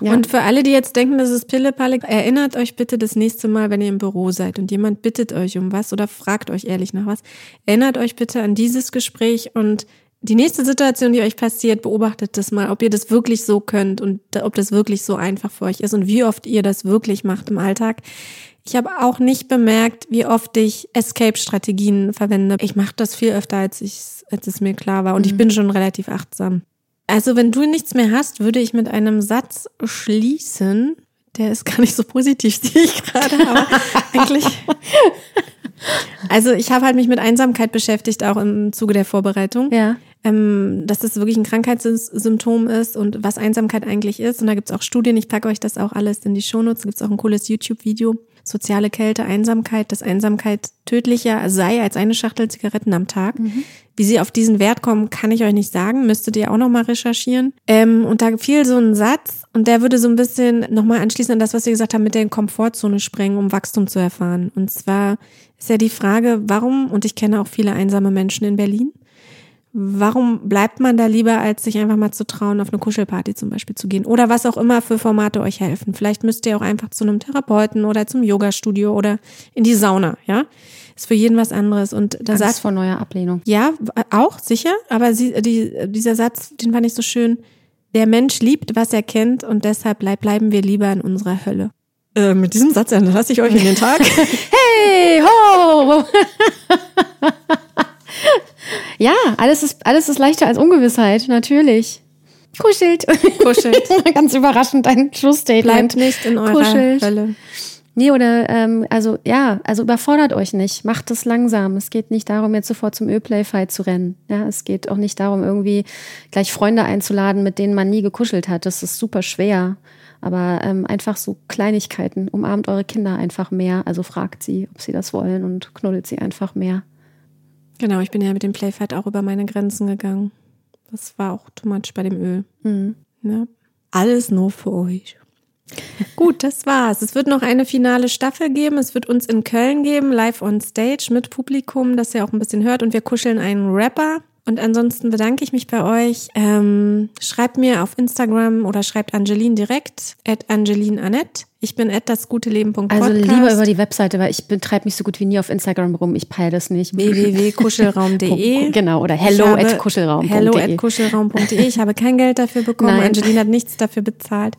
Ja. Und für alle, die jetzt denken, das ist Pillepalle, erinnert euch bitte das nächste Mal, wenn ihr im Büro seid und jemand bittet euch um was oder fragt euch ehrlich nach was, erinnert euch bitte an dieses Gespräch und die nächste Situation, die euch passiert, beobachtet das mal, ob ihr das wirklich so könnt und ob das wirklich so einfach für euch ist und wie oft ihr das wirklich macht im Alltag. Ich habe auch nicht bemerkt, wie oft ich Escape-Strategien verwende. Ich mache das viel öfter, als, ich, als es mir klar war und mhm. ich bin schon relativ achtsam. Also wenn du nichts mehr hast, würde ich mit einem Satz schließen. Der ist gar nicht so positiv, [laughs] sehe ich gerade, aber eigentlich. [laughs] Also ich habe halt mich mit Einsamkeit beschäftigt, auch im Zuge der Vorbereitung. Ja. Ähm, dass das wirklich ein Krankheitssymptom ist und was Einsamkeit eigentlich ist. Und da gibt es auch Studien, ich packe euch das auch alles in die Shownotes, da gibt es auch ein cooles YouTube-Video. Soziale Kälte, Einsamkeit, dass Einsamkeit tödlicher sei als eine Schachtel Zigaretten am Tag. Mhm. Wie sie auf diesen Wert kommen, kann ich euch nicht sagen. Müsstet ihr auch nochmal recherchieren. Ähm, und da fiel so ein Satz und der würde so ein bisschen nochmal anschließen an das, was wir gesagt haben, mit der Komfortzone sprengen, um Wachstum zu erfahren. Und zwar ist ja die Frage, warum, und ich kenne auch viele einsame Menschen in Berlin, warum bleibt man da lieber, als sich einfach mal zu trauen, auf eine Kuschelparty zum Beispiel zu gehen? Oder was auch immer für Formate euch helfen. Vielleicht müsst ihr auch einfach zu einem Therapeuten oder zum Yoga-Studio oder in die Sauna, ja? ist für jeden was anderes. Und da Angst sagt vor neuer Ablehnung. Ja, auch sicher. Aber sie, die, dieser Satz, den fand ich so schön. Der Mensch liebt, was er kennt, und deshalb bleib, bleiben wir lieber in unserer Hölle. Äh, mit diesem Satz entlasse ich euch in den Tag. [laughs] hey, ho! [laughs] ja, alles ist, alles ist leichter als Ungewissheit, natürlich. Kuschelt. Kuschelt. [laughs] Ganz überraschend ein Schlussstatement. Bleibt nicht in eurer Kuschelt. Hölle. Nee, oder ähm, also ja, also überfordert euch nicht, macht es langsam. Es geht nicht darum, jetzt sofort zum Ölplay-Fight zu rennen. Ja, es geht auch nicht darum, irgendwie gleich Freunde einzuladen, mit denen man nie gekuschelt hat. Das ist super schwer. Aber ähm, einfach so Kleinigkeiten. Umarmt eure Kinder einfach mehr. Also fragt sie, ob sie das wollen und knuddelt sie einfach mehr. Genau, ich bin ja mit dem Playfight auch über meine Grenzen gegangen. Das war auch too much bei dem Öl. Mhm. Ja. Alles nur für euch. [laughs] Gut, das war's. Es wird noch eine finale Staffel geben. Es wird uns in Köln geben, live on stage mit Publikum, das ihr auch ein bisschen hört. Und wir kuscheln einen Rapper. Und ansonsten bedanke ich mich bei euch. Ähm, schreibt mir auf Instagram oder schreibt Angeline direkt, at Angeline Annette. Ich bin at dasguteleben.podcast. Also lieber über die Webseite, weil ich betreibe mich so gut wie nie auf Instagram rum. Ich peile das nicht. www.kuschelraum.de [laughs] Genau, oder hello at kuschelraum.de. Hello at kuschelraum.de. Ich habe kein Geld dafür bekommen. Nein. Angelina hat nichts dafür bezahlt.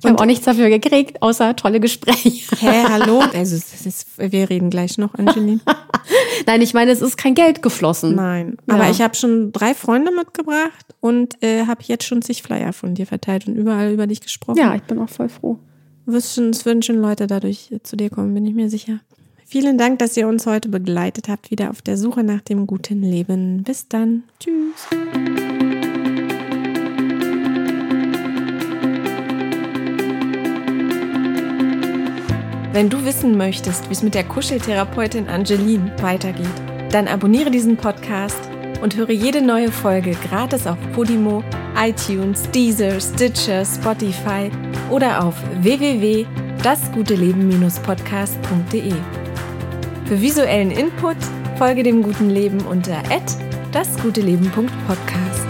Ich habe auch nichts dafür gekriegt, außer tolle Gespräche. Hä, hallo? Also ist, wir reden gleich noch, Angelina. [laughs] Nein, ich meine, es ist kein Geld geflossen. Nein, aber ja. ich habe schon drei Freunde mitgebracht und äh, habe jetzt schon zig Flyer von dir verteilt und überall über dich gesprochen. Ja, ich bin auch voll froh wünschen, schon, Leute dadurch äh, zu dir kommen, bin ich mir sicher. Vielen Dank, dass ihr uns heute begleitet habt, wieder auf der Suche nach dem guten Leben. Bis dann. Tschüss. Wenn du wissen möchtest, wie es mit der Kuscheltherapeutin Angeline weitergeht, dann abonniere diesen Podcast und höre jede neue Folge gratis auf Podimo, iTunes, Deezer, Stitcher, Spotify oder auf www.dasguteleben-podcast.de. Für visuellen Input folge dem guten Leben unter dasguteleben.podcast.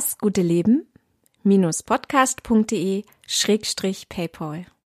Das gute Leben podcast.de Schrägstrich PayPal